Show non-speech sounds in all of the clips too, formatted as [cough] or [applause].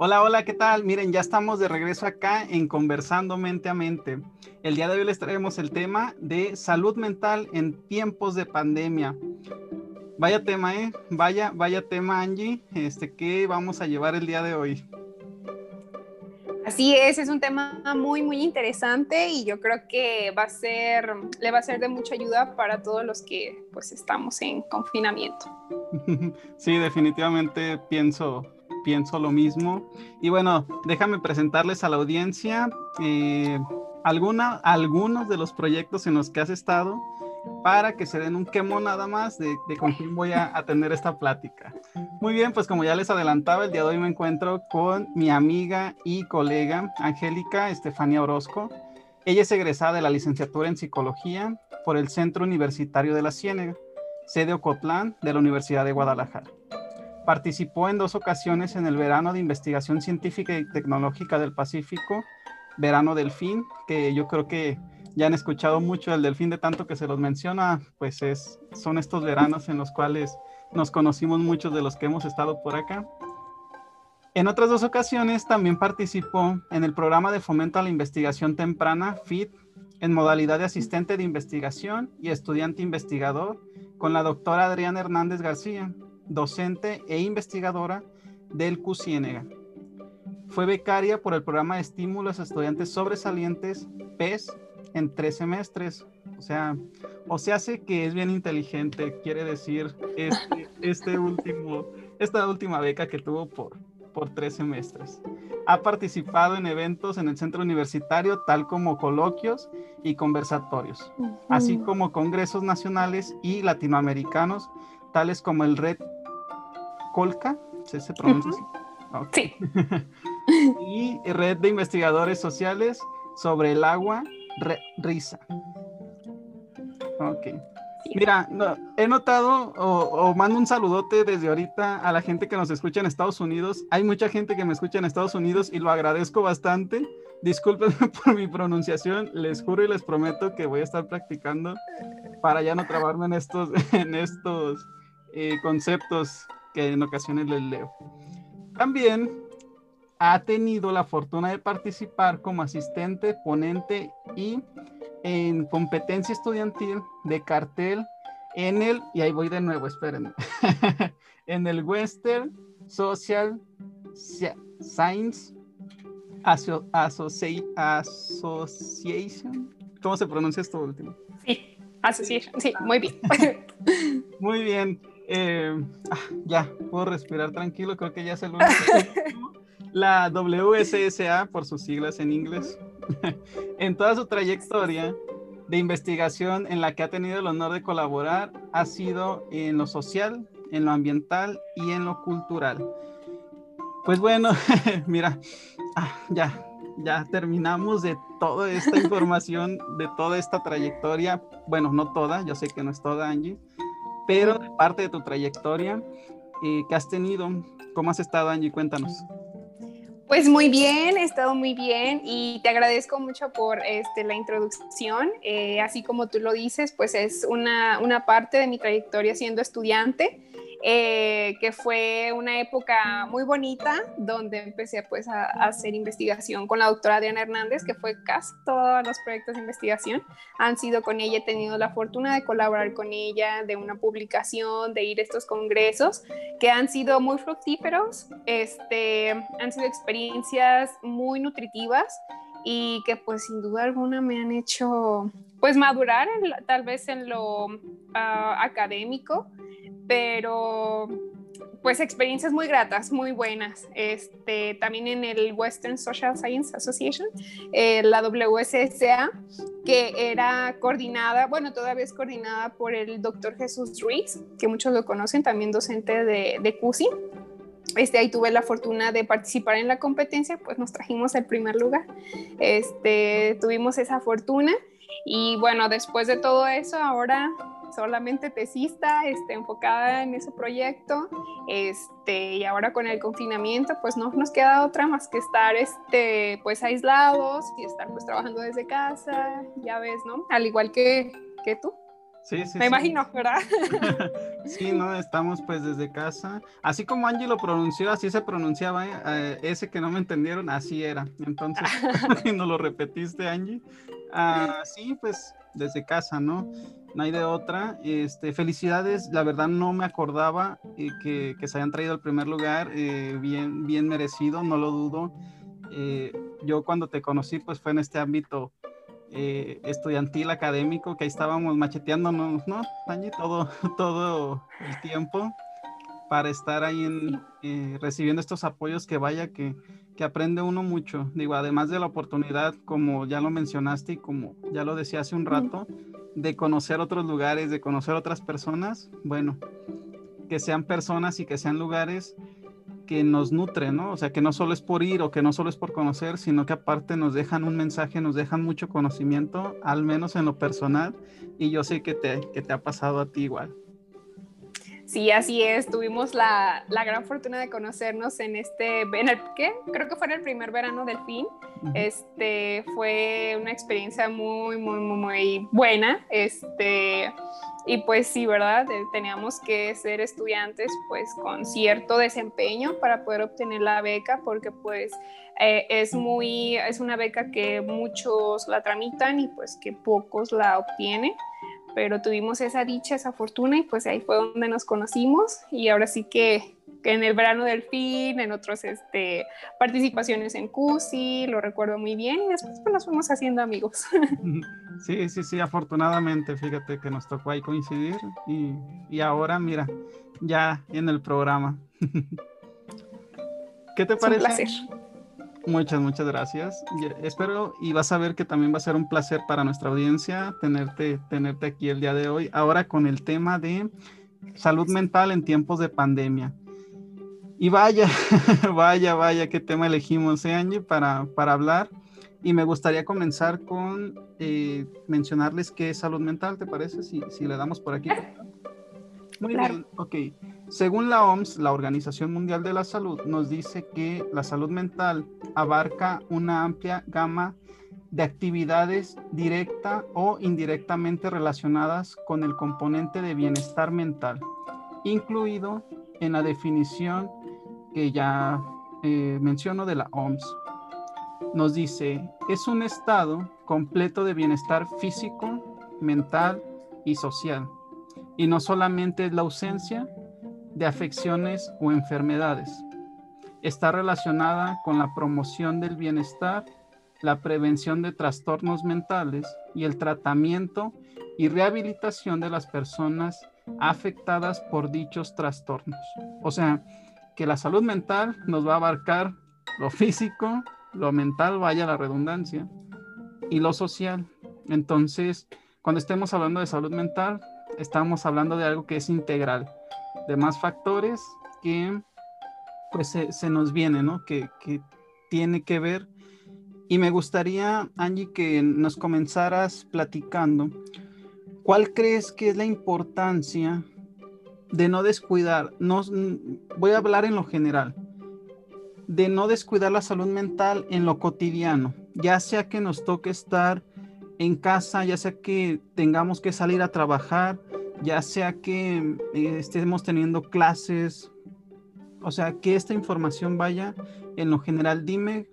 Hola, hola, ¿qué tal? Miren, ya estamos de regreso acá en Conversando Mente a Mente. El día de hoy les traemos el tema de salud mental en tiempos de pandemia. Vaya tema, ¿eh? Vaya, vaya tema, Angie, este, ¿qué vamos a llevar el día de hoy? Así es, es un tema muy, muy interesante y yo creo que va a ser, le va a ser de mucha ayuda para todos los que pues estamos en confinamiento. [laughs] Sí, definitivamente pienso, pienso lo mismo. Y bueno, déjame presentarles a la audiencia eh, alguna, algunos de los proyectos en los que has estado para que se den un quemo nada más de, con quién voy a, a, tener esta plática. Muy bien, pues como ya les adelantaba, el día de hoy me encuentro con mi amiga y colega Angélica Estefania Orozco. Ella es egresada de la licenciatura en psicología por el Centro Universitario de la Ciénega, sede Ocotlán de la Universidad de Guadalajara. Participó en dos ocasiones en el verano de investigación científica y tecnológica del Pacífico, verano Delfín, que yo creo que ya han escuchado mucho del Delfín de tanto que se los menciona, pues es, son estos veranos en los cuales nos conocimos muchos de los que hemos estado por acá. En otras dos ocasiones también participó en el programa de fomento a la investigación temprana, FIT, en modalidad de asistente de investigación y estudiante investigador con la doctora Adriana Hernández García, docente e investigadora del CUCIENEGA. Fue becaria por el programa de estímulos a estudiantes sobresalientes PES en tres semestres. O sea, o se hace que es bien inteligente, quiere decir este, este último, esta última beca que tuvo por, por tres semestres. Ha participado en eventos en el centro universitario, tal como coloquios y conversatorios, así como congresos nacionales y latinoamericanos, tales como el Red Colca, ¿se, se pronuncia Sí. [laughs] y Red de Investigadores Sociales sobre el agua, risa. Ok. Mira, he notado o, mando un saludote desde ahorita a la gente que nos escucha en Estados Unidos. Hay mucha gente que me escucha en Estados Unidos y lo agradezco bastante. Disculpen [laughs] por mi pronunciación, les juro y les prometo que voy a estar practicando para ya no trabarme en estos, [laughs] en estos eh, conceptos que en ocasiones les leo. También ha tenido la fortuna de participar como asistente, ponente y en competencia estudiantil de cartel en el, y ahí voy de nuevo, espérenme, [laughs] en el Western Social Science Association. ¿Cómo se pronuncia esto último? Sí, Association, sí, muy bien. [laughs] muy bien. Eh, ah, ya, puedo respirar tranquilo, creo que ya es el único. [laughs] la WSSA, por sus siglas en inglés, [laughs] en toda su trayectoria de investigación en la que ha tenido el honor de colaborar, ha sido en lo social, en lo ambiental y en lo cultural. Pues bueno, [laughs] mira, ah, ya, ya terminamos de toda esta información, de toda esta trayectoria. Bueno, no toda, yo sé que no es toda, Angie, pero parte de tu trayectoria eh, que has tenido. ¿Cómo has estado, Angie? Cuéntanos. Pues muy bien, he estado muy bien y te agradezco mucho por este, la introducción. Eh, así como tú lo dices, pues es una, una parte de mi trayectoria siendo estudiante. Eh, que fue una época muy bonita donde empecé pues a, hacer investigación con la doctora Adriana Hernández, que fue casi todos los proyectos de investigación. Han sido con ella, he tenido la fortuna de colaborar con ella, de una publicación, de ir a estos congresos que han sido muy fructíferos, este, han sido experiencias muy nutritivas y que pues sin duda alguna me han hecho pues madurar tal vez en lo ah, académico pero pues experiencias muy gratas, muy buenas. Este, también en el Western Social Science Association, eh, la WSSA, que era coordinada, bueno, todavía es coordinada por el doctor Jesús Ruiz, que muchos lo conocen, también docente de, de CUSI. Este, ahí tuve la fortuna de participar en la competencia, pues nos trajimos el primer lugar. Este, tuvimos esa fortuna y bueno, después de todo eso, ahora solamente tesista, este, enfocada en ese proyecto, este, y ahora con el confinamiento, pues no nos queda otra más que estar, este, pues aislados y estar pues trabajando desde casa, ya ves, ¿no? Al igual que, que tú. Sí, sí. Me imagino, ¿verdad? [laughs] sí, no, estamos pues desde casa. Así como Angie lo pronunció, así se pronunciaba, eh, ese que no me entendieron, así era. Entonces, [laughs] [laughs] no lo repetiste, Angie. Ah, sí, pues desde casa, ¿no? No hay de otra. Este, felicidades, la verdad no me acordaba eh, que, que, se hayan traído al primer lugar, eh, bien, bien merecido, no lo dudo. yo cuando te conocí, pues fue en este ámbito eh, estudiantil académico, que ahí estábamos macheteándonos, ¿no, Todo, [laughs] todo el tiempo para estar ahí en, eh, recibiendo estos apoyos que vaya, que, que, aprende uno mucho. Digo, además de la oportunidad, como ya lo mencionaste y como ya lo decía hace un rato, de conocer otros lugares, de conocer otras personas, bueno, que sean personas y que sean lugares que nos nutre, ¿no? O sea, que no solo es por ir o que no solo es por conocer, sino que aparte nos dejan un mensaje, nos dejan mucho conocimiento, al menos en lo personal, y yo sé que te, que te ha pasado a ti igual. Sí, así es. Tuvimos la, la, gran fortuna de conocernos en este, en el, ¿qué? Creo que fue en el primer verano del fin. Este, fue una experiencia muy, muy, muy, muy buena. Este, y pues sí, ¿verdad? Teníamos que ser estudiantes pues con cierto desempeño para poder obtener la beca porque pues eh, es muy, es una beca que muchos la tramitan y pues que pocos la obtienen pero tuvimos esa dicha, esa fortuna y pues ahí fue donde nos conocimos y ahora sí que, en el verano del fin, en otras este, participaciones en CUSI, lo recuerdo muy bien y después pues nos fuimos haciendo amigos. [laughs] Sí, sí, sí, afortunadamente, fíjate que nos tocó ahí coincidir y, y ahora, mira, ya en el programa. [laughs] ¿Qué te parece? Un placer. Muchas, muchas gracias. espero y vas a ver que también va a ser un placer para nuestra audiencia tenerte, tenerte aquí el día de hoy. Ahora con el tema de salud mental en tiempos de pandemia. Y vaya, [laughs] vaya, vaya, qué tema elegimos, ¿eh, Angie, para, para hablar. Y me gustaría comenzar con eh, mencionarles qué es salud mental, ¿te parece? Si, si le damos por aquí. Muy bien, ok. Según la OMS, la Organización Mundial de la Salud, nos dice que la salud mental abarca una amplia gama de actividades directa o indirectamente relacionadas con el componente de bienestar mental, incluido en la definición que ya eh, menciono de la OMS. Nos dice, es un estado completo de bienestar físico, mental y social y no solamente es la ausencia de afecciones o enfermedades. Está relacionada con la promoción del bienestar, la prevención de trastornos mentales y el tratamiento y rehabilitación de las personas afectadas por dichos trastornos. O sea, que la salud mental nos va a abarcar lo físico, lo mental, vaya la redundancia, y lo social. Entonces, cuando estemos hablando de salud mental, estamos hablando de algo que es integral, de más factores que pues se, nos viene, ¿no? Que, que, tiene que ver. Y me gustaría, Angie, que nos comenzaras platicando, ¿cuál crees que es la importancia de no descuidar? No, voy a hablar en lo general, de no descuidar la salud mental en lo cotidiano, ya sea que nos toque estar en casa, ya sea que tengamos que salir a trabajar, ya sea que eh, estemos teniendo clases, o sea, que esta información vaya en lo general. Dime,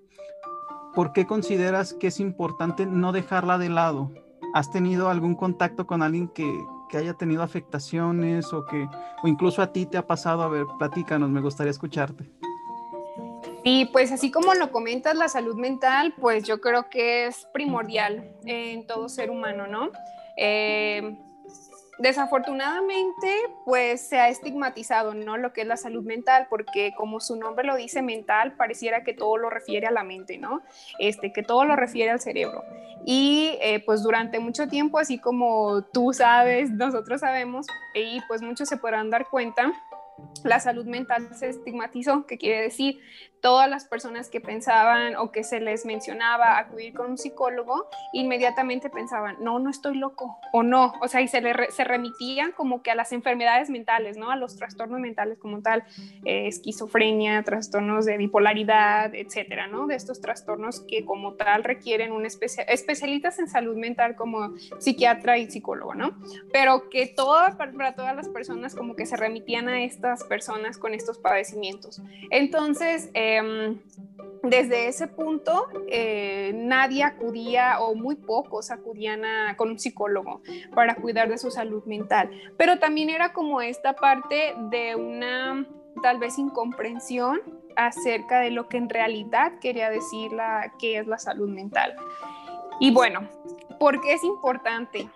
¿por qué consideras que es importante no dejarla de lado? ¿Has tenido algún contacto con alguien que, que haya tenido afectaciones o que, o incluso a ti te ha pasado? A ver, platícanos, me gustaría escucharte. Sí, pues así como lo comentas, la salud mental, pues yo creo que es primordial en todo ser humano, ¿no? Eh, desafortunadamente, pues se ha estigmatizado, ¿no? Lo que es la salud mental, porque como su nombre lo dice, mental, pareciera que todo lo refiere a la mente, ¿no? Este, que todo lo refiere al cerebro. Y eh, pues durante mucho tiempo, así como tú sabes, nosotros sabemos, y pues muchos se podrán dar cuenta, la salud mental se estigmatizó, que quiere decir todas las personas que pensaban o que se les mencionaba acudir con un psicólogo, inmediatamente pensaban, no, no estoy loco o no, o sea, y se, le se remitían como que a las enfermedades mentales, ¿no? A los trastornos mentales como tal, eh, esquizofrenia, trastornos de bipolaridad, etcétera, ¿no? De estos trastornos que como tal requieren un especial, especialistas en salud mental como psiquiatra y psicólogo, ¿no? Pero que todas, para todas las personas como que se remitían a personas con estos padecimientos. Entonces, Em, desde ese punto eh, nadie acudía o muy pocos acudían con un psicólogo para cuidar de su salud mental, pero también era como esta parte de una tal vez incomprensión acerca de lo que en realidad quería decir la, que es la salud mental. Y bueno, ¿por qué es importante?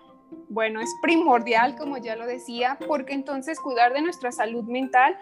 Bueno, es primordial, como ya lo decía, porque entonces cuidar de nuestra salud mental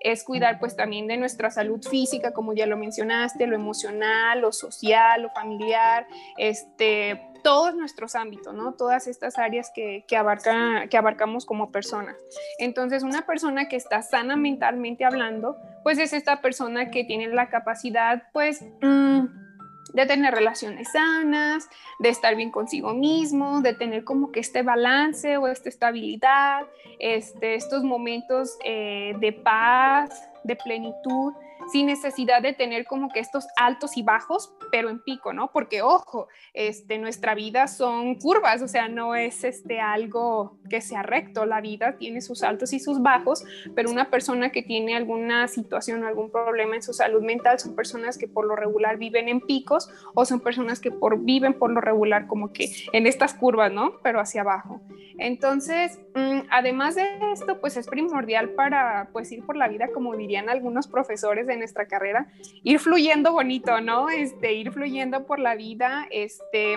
es cuidar pues también de nuestra salud física, como ya lo mencionaste, lo emocional, lo social, lo familiar, este, todos nuestros ámbitos, ¿no? Todas estas áreas que, que, abarca, que abarcamos como personas. Entonces, una persona que está sana mentalmente hablando, pues es esta persona que tiene la capacidad, pues... Mm, de tener relaciones sanas, de estar bien consigo mismo, de tener como que este balance o esta estabilidad, este, estos momentos eh, de paz, de plenitud sin necesidad de tener como que estos altos y bajos, pero en pico, ¿no? Porque ojo, este, nuestra vida son curvas, o sea, no es este, algo que sea recto, la vida tiene sus altos y sus bajos, pero una persona que tiene alguna situación o algún problema en su salud mental son personas que por lo regular viven en picos o son personas que por, viven por lo regular como que en estas curvas, ¿no? Pero hacia abajo. Entonces, mm, además de esto, pues es primordial para pues ir por la vida, como dirían algunos profesores de nuestra carrera, ir fluyendo bonito, ¿no? Este, ir fluyendo por la vida, este,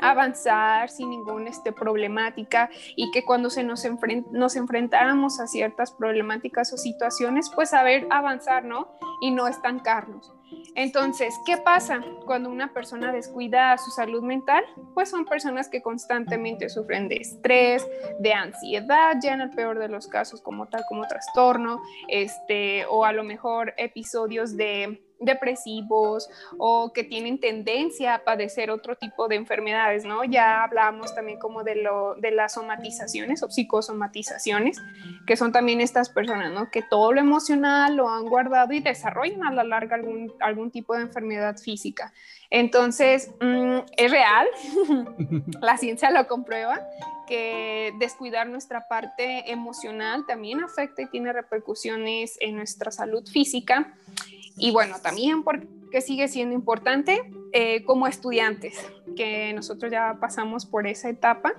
avanzar sin ninguna este, problemática y que cuando se nos, nos enfrentáramos a ciertas problemáticas o situaciones, pues saber avanzar, ¿no? Y no estancarnos. Entonces, ¿qué pasa cuando una persona descuida su salud mental? Pues son personas que constantemente sufren de estrés, de ansiedad, ya en el peor de los casos como tal como trastorno, este, o a lo mejor episodios de depresivos o que tienen tendencia a padecer otro tipo de enfermedades, ¿no? Ya hablamos también como de, lo, de las somatizaciones o psicosomatizaciones, que son también estas personas, ¿no? Que todo lo emocional lo han guardado y desarrollan a la larga algún, algún tipo de enfermedad física. Entonces, mm, es real, [laughs] la ciencia lo comprueba, que descuidar nuestra parte emocional también afecta y tiene repercusiones en nuestra salud física. Y bueno, también porque sigue siendo importante eh, como estudiantes, que nosotros ya pasamos por esa etapa.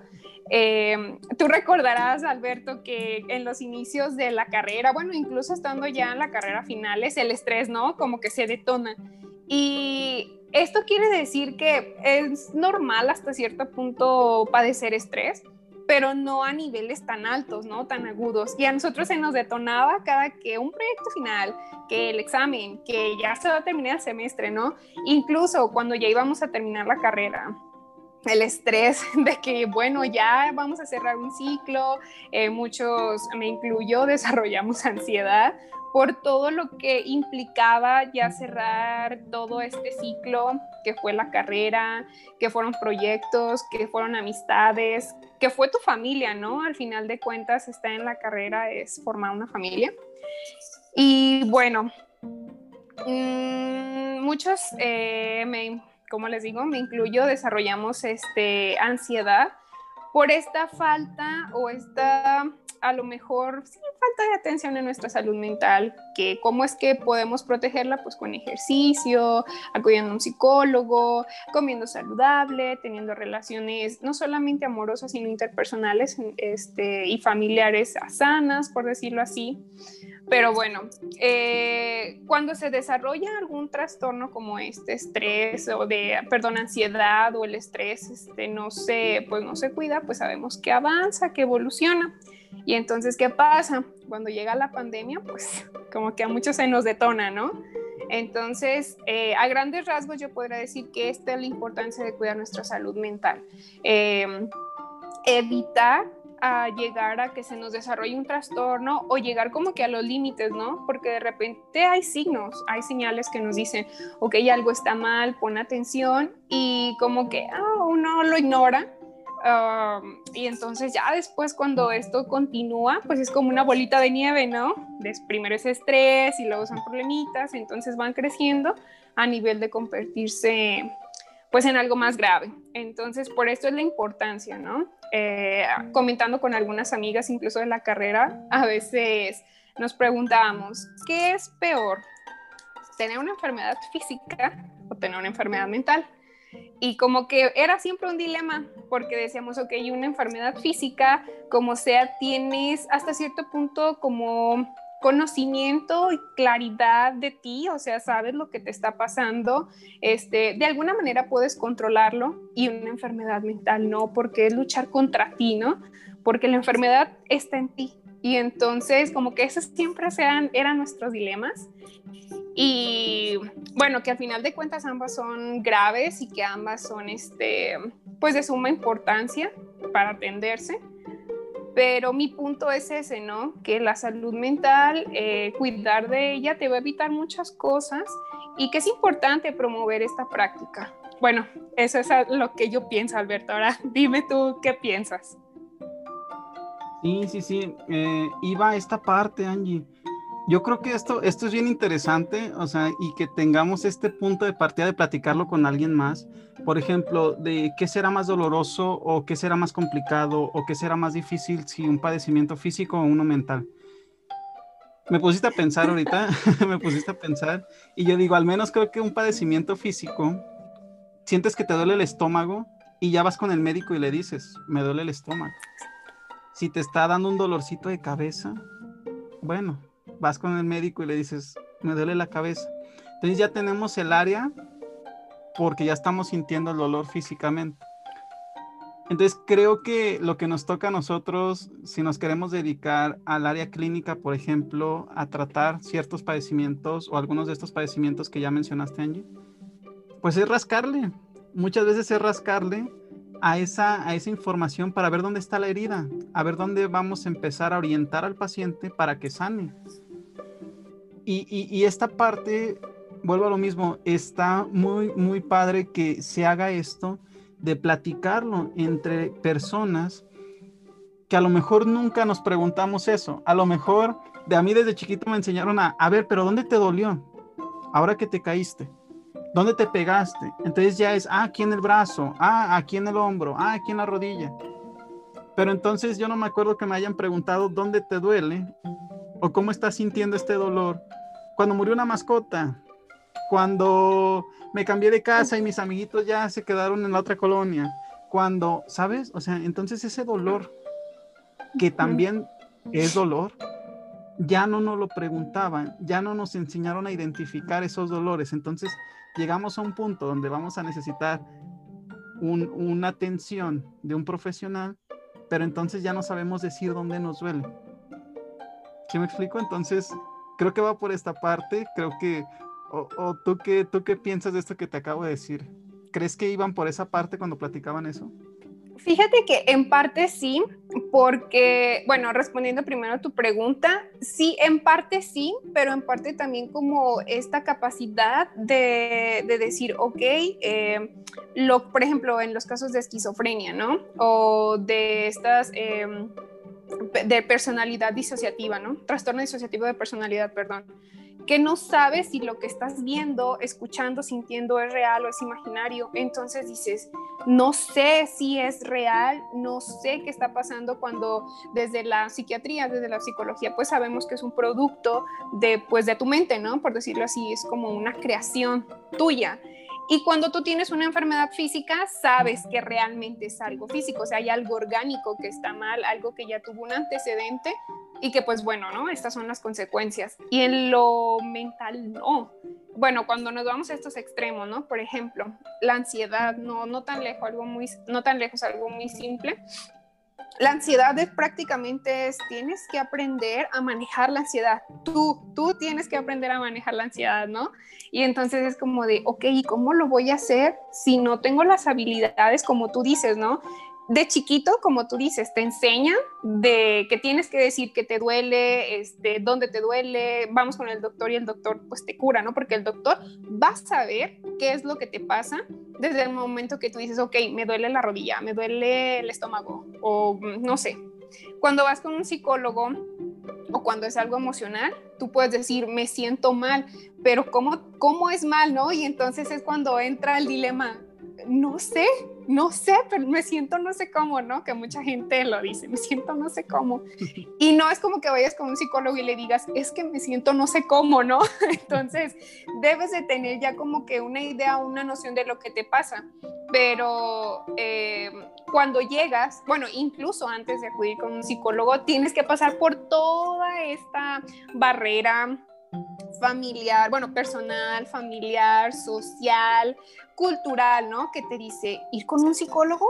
Eh, tú recordarás, Alberto, que en los inicios de la carrera, bueno, incluso estando ya en la carrera final, es el estrés, ¿no? Como que se detona. Y esto quiere decir que es normal hasta cierto punto padecer estrés, pero no a niveles tan altos, ¿no? Tan agudos. Y a nosotros se nos detonaba cada que un proyecto final, que el examen, que ya se va a terminar el semestre, ¿no? Incluso cuando ya íbamos a terminar la carrera, el estrés [laughs] de que, bueno, ya vamos a cerrar un ciclo, eh, muchos, me incluyo, [laughs] desarrollamos ansiedad por todo lo que implicaba ya cerrar todo este ciclo, que fue la carrera, que fueron proyectos, que fueron amistades, que fue tu familia, ¿no? Al final de cuentas, estar en la carrera es formar una familia. Y bueno, mmm, muchos, eh, me, como les digo, me incluyo, desarrollamos este, ansiedad por esta falta o esta a lo mejor sí, falta de atención en nuestra salud mental, que cómo es que podemos protegerla, pues con ejercicio, acudiendo a un psicólogo, comiendo saludable, teniendo relaciones no solamente amorosas, sino interpersonales este, y familiares sanas, por decirlo así. Pero bueno, eh, cuando se desarrolla algún trastorno como este estrés o de, perdón, ansiedad o el estrés, este, no se, pues no se cuida, pues sabemos que avanza, que evoluciona. Y entonces, ¿qué pasa? Cuando llega la pandemia, pues [laughs] como que a muchos se nos detona, ¿no? Entonces, eh, a grandes rasgos yo podría decir que esta es la importancia de cuidar nuestra salud mental. Em, evitar a llegar a que se nos desarrolle un trastorno o llegar como que a los límites, ¿no? Porque de repente hay signos, hay señales que nos dicen, ok, algo está mal, pon atención y como que ah, uno lo ignora. Y entonces ya después cuando esto continúa, pues es como una bolita de nieve, ¿no? primero es estrés y luego son problemitas, entonces van creciendo a nivel de convertirse pues en algo más grave. Entonces, por esto es la importancia, ¿no? Eh, comentando con algunas amigas, incluso de la carrera, a veces nos preguntábamos, ¿qué es peor? ¿Tener una enfermedad física o tener una enfermedad mental? Y como que era siempre un dilema, porque decíamos, ok, una enfermedad física, como sea, tienes hasta cierto punto como conocimiento y claridad de ti, o sea, sabes lo que te está pasando, este, de alguna manera puedes controlarlo y una enfermedad mental no, porque es luchar contra ti, ¿no? Porque la enfermedad está en ti. Y entonces, como que esos siempre sean, eran nuestros dilemas. Y bueno, que al final de cuentas ambas son graves y que ambas son, este, pues de suma importancia para atenderse pero mi punto es ese, ¿no? Que la salud mental, eh, cuidar de ella te va a evitar muchas cosas y que es importante promover esta práctica. Bueno, eso es lo que yo pienso, Alberto. Ahora [laughs] dime tú qué piensas. Sí, sí, sí. Eh, iba a esta parte, Angie yo creo que esto, esto es bien interesante, o sea, y que tengamos este punto de partida de platicarlo con alguien más. Por ejemplo, de qué será más doloroso o qué será más complicado o qué será más difícil si un padecimiento físico o uno mental. Me pusiste a pensar ahorita, [laughs] me pusiste a pensar, y yo digo, al menos creo que un padecimiento físico, sientes que te duele el estómago y ya vas con el médico y le dices, me duele el estómago. Si te está dando un dolorcito de cabeza, bueno, vas con el médico y le dices, me duele la cabeza. Entonces ya tenemos el área porque ya estamos sintiendo el dolor físicamente. Entonces creo que lo que nos toca a nosotros, si nos queremos dedicar al área clínica, por ejemplo, a tratar ciertos padecimientos o algunos de estos padecimientos que ya mencionaste, Angie, pues es rascarle. Muchas veces es rascarle a esa, a esa información para ver dónde está la herida, a ver dónde vamos a empezar a orientar al paciente para que sane. Y, esta parte, vuelvo a lo mismo, está muy, muy padre que se haga esto de platicarlo entre personas que a lo mejor nunca nos preguntamos eso. A lo mejor de a mí desde chiquito me enseñaron a, a ver, pero ¿dónde te dolió? Ahora que te caíste. ¿Dónde te pegaste? Entonces ya es, ah, aquí en el brazo, ah, aquí en el hombro, ah, aquí en la rodilla. Pero entonces yo no me acuerdo que me hayan preguntado dónde te duele o cómo estás sintiendo este dolor cuando murió una mascota, cuando me cambié de casa y mis amiguitos ya se quedaron en la otra colonia, cuando, ¿sabes? O sea, entonces ese dolor, que también es dolor, ya no nos lo preguntaban, ya no nos enseñaron a identificar esos dolores. Entonces llegamos a un punto donde vamos a necesitar una atención de un profesional, pero entonces ya no sabemos decir dónde nos duele. ¿Sí me explico? Entonces creo que va por esta parte, creo que, o, tú, qué, tú qué piensas de esto que te acabo de decir. ¿Crees que iban por esa parte cuando platicaban eso? Fíjate que en parte sí, porque, bueno, respondiendo primero a tu pregunta, sí, en parte sí, pero en parte también como esta capacidad de, decir, ok, eh, lo, por ejemplo, en los casos de esquizofrenia, ¿no? O de estas... Em, de personalidad disociativa, ¿no? Trastorno disociativo de personalidad, perdón. Que no sabes si lo que estás viendo, escuchando, sintiendo es real o es imaginario. Entonces dices, no sé si es real, no sé qué está pasando cuando desde la psiquiatría, desde la psicología, pues sabemos que es un producto de, pues, de tu mente, ¿no? Por decirlo así, es como una creación tuya. Y cuando tú tienes una enfermedad física, sabes que realmente es algo físico, o sea, hay algo orgánico que está mal, algo que ya tuvo un antecedente y que pues bueno, ¿no? Estas son las consecuencias. Y en lo mental, no. Bueno, cuando nos vamos a estos extremos, ¿no? Por ejemplo, la ansiedad, no, no tan lejos, algo muy, no tan lejos, algo muy simple la ansiedad es prácticamente es, tienes que aprender a manejar la ansiedad. Tú, tú tienes que aprender a manejar la ansiedad, ¿no? Y entonces es como de, ok, ¿y cómo lo voy a hacer si no tengo las habilidades como tú dices, ¿no? De chiquito, como tú dices, te enseñan de que tienes que decir que te duele, este, dónde te duele, vamos con el doctor y el doctor pues te cura, ¿no? Porque el doctor va a saber qué es lo que te pasa desde el momento que tú dices, ok, me duele la rodilla, me duele el estómago o no sé. Cuando vas con un psicólogo o cuando es algo emocional, tú puedes decir, me siento mal, pero ¿cómo, cómo es mal, no? Y entonces es cuando entra el dilema, no sé, no sé, pero me siento no sé cómo, ¿no? Que mucha gente lo dice, me siento no sé cómo. [laughs] Y no es como que vayas con un psicólogo y le digas, es que me siento no sé cómo, ¿no? [laughs] Entonces, debes de tener ya como que una idea, una noción de lo que te pasa. Pero eh, cuando llegas, bueno, incluso antes de acudir con un psicólogo, tienes que pasar por toda esta barrera familiar, bueno, personal, familiar, social, cultural, ¿no? Que te dice, ir con un psicólogo,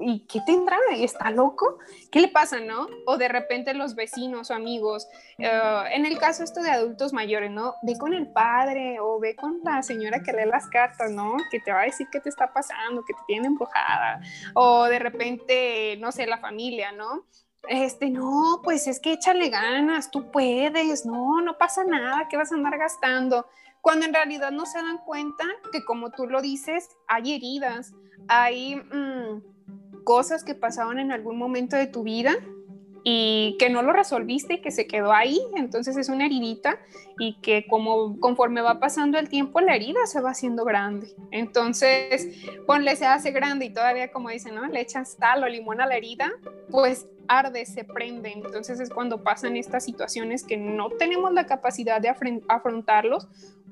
¿y qué tendrá? ¿Está loco? ¿Qué le pasa, no? O de repente los vecinos o amigos, eh, en el caso esto de adultos mayores, ¿no? Ve con el padre o ve con la señora que lee las cartas, ¿no? Que te va a decir qué te está pasando, que te tiene empujada. O de repente, no sé, la familia, ¿no? Este, no, pues es que échale ganas, tú puedes, no, no pasa nada, ¿qué vas a andar gastando? Cuando en realidad no se dan cuenta que como tú lo dices, hay heridas, hay mm, cosas que pasaron en algún momento de tu vida y que no lo resolviste y que se quedó ahí, entonces es una heridita y que como conforme va pasando el tiempo la herida se va haciendo grande. Entonces, ponle se hace grande y todavía como dicen, ¿no? Le echas sal o limón a la herida, pues arde, se prende. Entonces es cuando pasan estas situaciones que no tenemos la capacidad de afrontarlos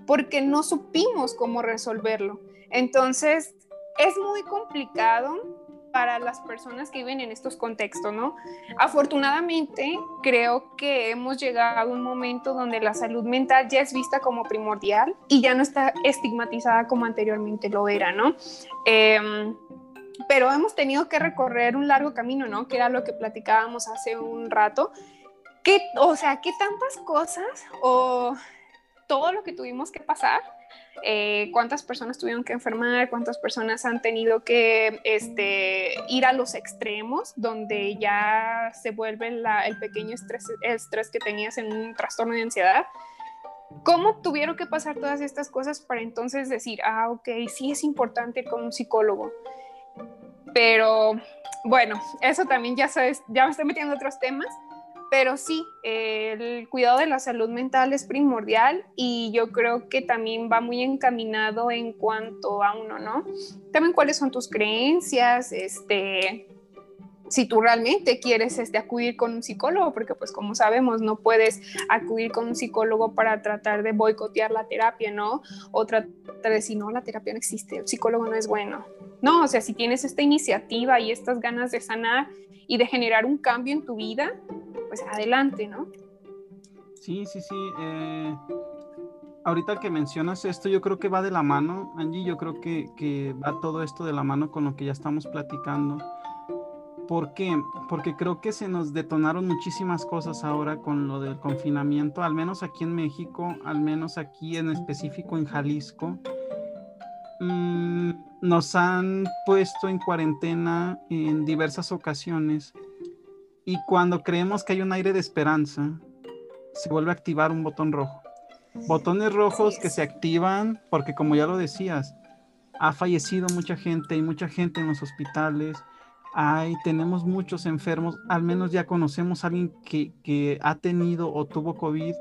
porque no supimos cómo resolverlo. Entonces, es muy complicado para las personas que viven en estos contextos, ¿no? Afortunadamente, creo que hemos llegado a un momento donde la salud mental ya es vista como primordial y ya no está estigmatizada como anteriormente lo era, ¿no? Em, pero hemos tenido que recorrer un largo camino, ¿no? Que era lo que platicábamos hace un rato. ¿Qué, o sea, ¿qué tantas cosas o todo lo que tuvimos que pasar eh, cuántas personas tuvieron que enfermar, cuántas personas han tenido que este, ir a los extremos, donde ya se vuelve el pequeño estrés, estrés que tenías en un trastorno de ansiedad. ¿Cómo tuvieron que pasar todas estas cosas para entonces decir, ah, ok, sí es importante ir con un psicólogo? Pero bueno, eso también ya sabes, ya me estoy metiendo en otros temas, pero sí, el cuidado de la salud mental es primordial y yo creo que también va muy encaminado en cuanto a uno, ¿no? También cuáles son tus creencias, este, si tú realmente quieres este, acudir con un psicólogo, porque pues como sabemos no puedes acudir con un psicólogo para tratar de boicotear la terapia, ¿no? O tratar de decir, no, la terapia no existe, el psicólogo no es bueno. No, o sea, si tienes esta iniciativa y estas ganas de sanar y de generar un cambio en tu vida, pues adelante, ¿no? Sí, sí, sí. Eh, ahorita que mencionas esto, yo creo que va de la mano, Angie, yo creo que, que va todo esto de la mano con lo que ya estamos platicando. ¿Por qué? Porque creo que se nos detonaron muchísimas cosas ahora con lo del confinamiento, al menos aquí en México, al menos aquí en específico en Jalisco. Mm, nos han puesto en cuarentena en diversas ocasiones y cuando creemos que hay un aire de esperanza, se vuelve a activar un botón rojo. Botones rojos que se activan porque, como ya lo decías, ha fallecido mucha gente, y mucha gente en los hospitales, hay, tenemos muchos enfermos, al menos ya conocemos a alguien que, ha tenido o tuvo COVID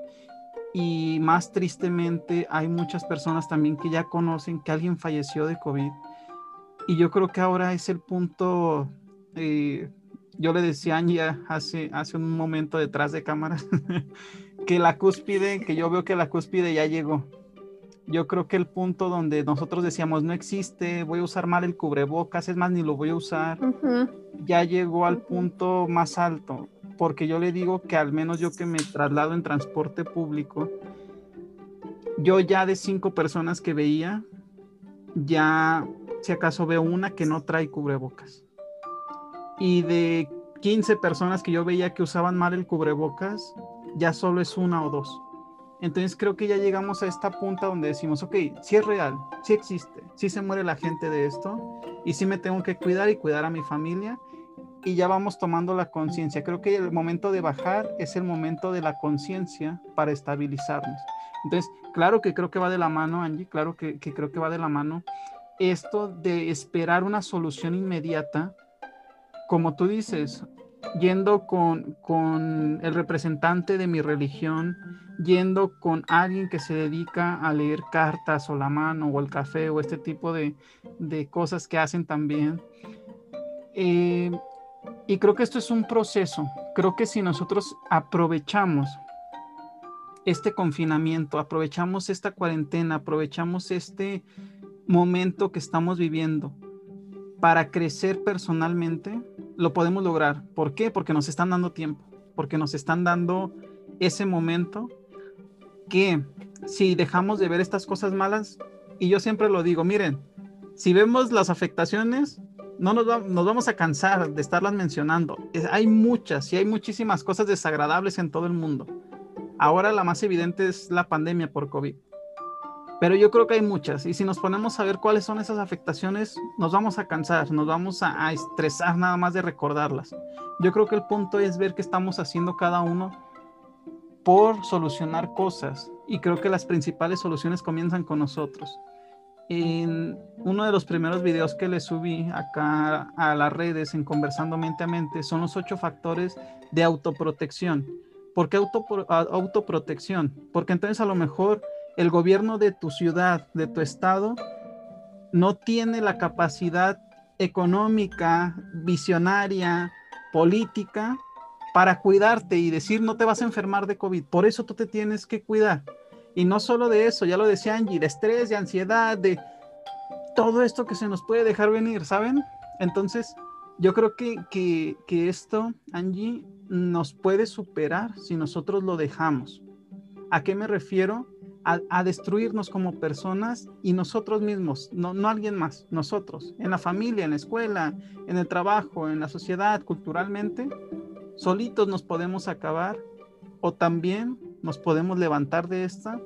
y más tristemente hay muchas personas también que ya conocen que alguien falleció de COVID. Y yo creo que ahora es el punto eh, yo le decía a Angie hace, hace un momento detrás de cámara [laughs] que la cúspide, que yo veo que la cúspide ya llegó. Yo creo que el punto donde nosotros decíamos no existe, voy a usar mal el cubrebocas, es más, ni lo voy a usar, ya llegó al punto más alto, porque yo le digo que al menos yo que me traslado en transporte público, yo ya de cinco personas que veía, ya si acaso veo una que no trae cubrebocas y de 15 personas que yo veía que usaban mal el cubrebocas, ya solo es una o dos. Entonces creo que ya llegamos a esta punta donde decimos, ok, si es real, si existe, si se muere la gente de esto y si me tengo que cuidar y cuidar a mi familia y ya vamos tomando la conciencia. Creo que el momento de bajar es el momento de la conciencia para estabilizarnos. Entonces, claro que creo que va de la mano, Angie, claro que, que creo que va de la mano esto de esperar una solución inmediata, como tú dices, yendo con, con, el representante de mi religión, yendo con alguien que se dedica a leer cartas o la mano o el café o este tipo de, de cosas que hacen también. Eh, y creo que esto es un proceso. Creo que si nosotros aprovechamos este confinamiento, aprovechamos esta cuarentena, aprovechamos este momento que estamos viviendo para crecer personalmente, lo podemos lograr. ¿Por qué? Porque nos están dando tiempo, porque nos están dando ese momento que si dejamos de ver estas cosas malas, y yo siempre lo digo, miren, si vemos las afectaciones, no nos, vamos a cansar de estarlas mencionando. hay muchas y hay muchísimas cosas desagradables en todo el mundo. Ahora la más evidente es la pandemia por COVID. Pero yo creo que hay muchas y si nos ponemos a ver cuáles son esas afectaciones, nos vamos a cansar, nos vamos a, estresar nada más de recordarlas. Yo creo que el punto es ver qué estamos haciendo cada uno por solucionar cosas y creo que las principales soluciones comienzan con nosotros. En uno de los primeros videos que le subí acá a las redes en Conversando Mente a Mente son los ocho factores de autoprotección. ¿Por qué autoprotección? Porque entonces a lo mejor el gobierno de tu ciudad, de tu estado, no tiene la capacidad económica, visionaria, política para cuidarte y decir no te vas a enfermar de COVID. Por eso tú te tienes que cuidar. Y no solo de eso, ya lo decía Angie, de estrés, de ansiedad, de todo esto que se nos puede dejar venir, ¿saben? Entonces, yo creo que, que esto, Angie, nos puede superar si nosotros lo dejamos. ¿A qué me refiero? A, destruirnos como personas y nosotros mismos, no, no alguien más, nosotros, en la familia, en la escuela, en el trabajo, en la sociedad, culturalmente, solitos nos podemos acabar o también nos podemos levantar de esta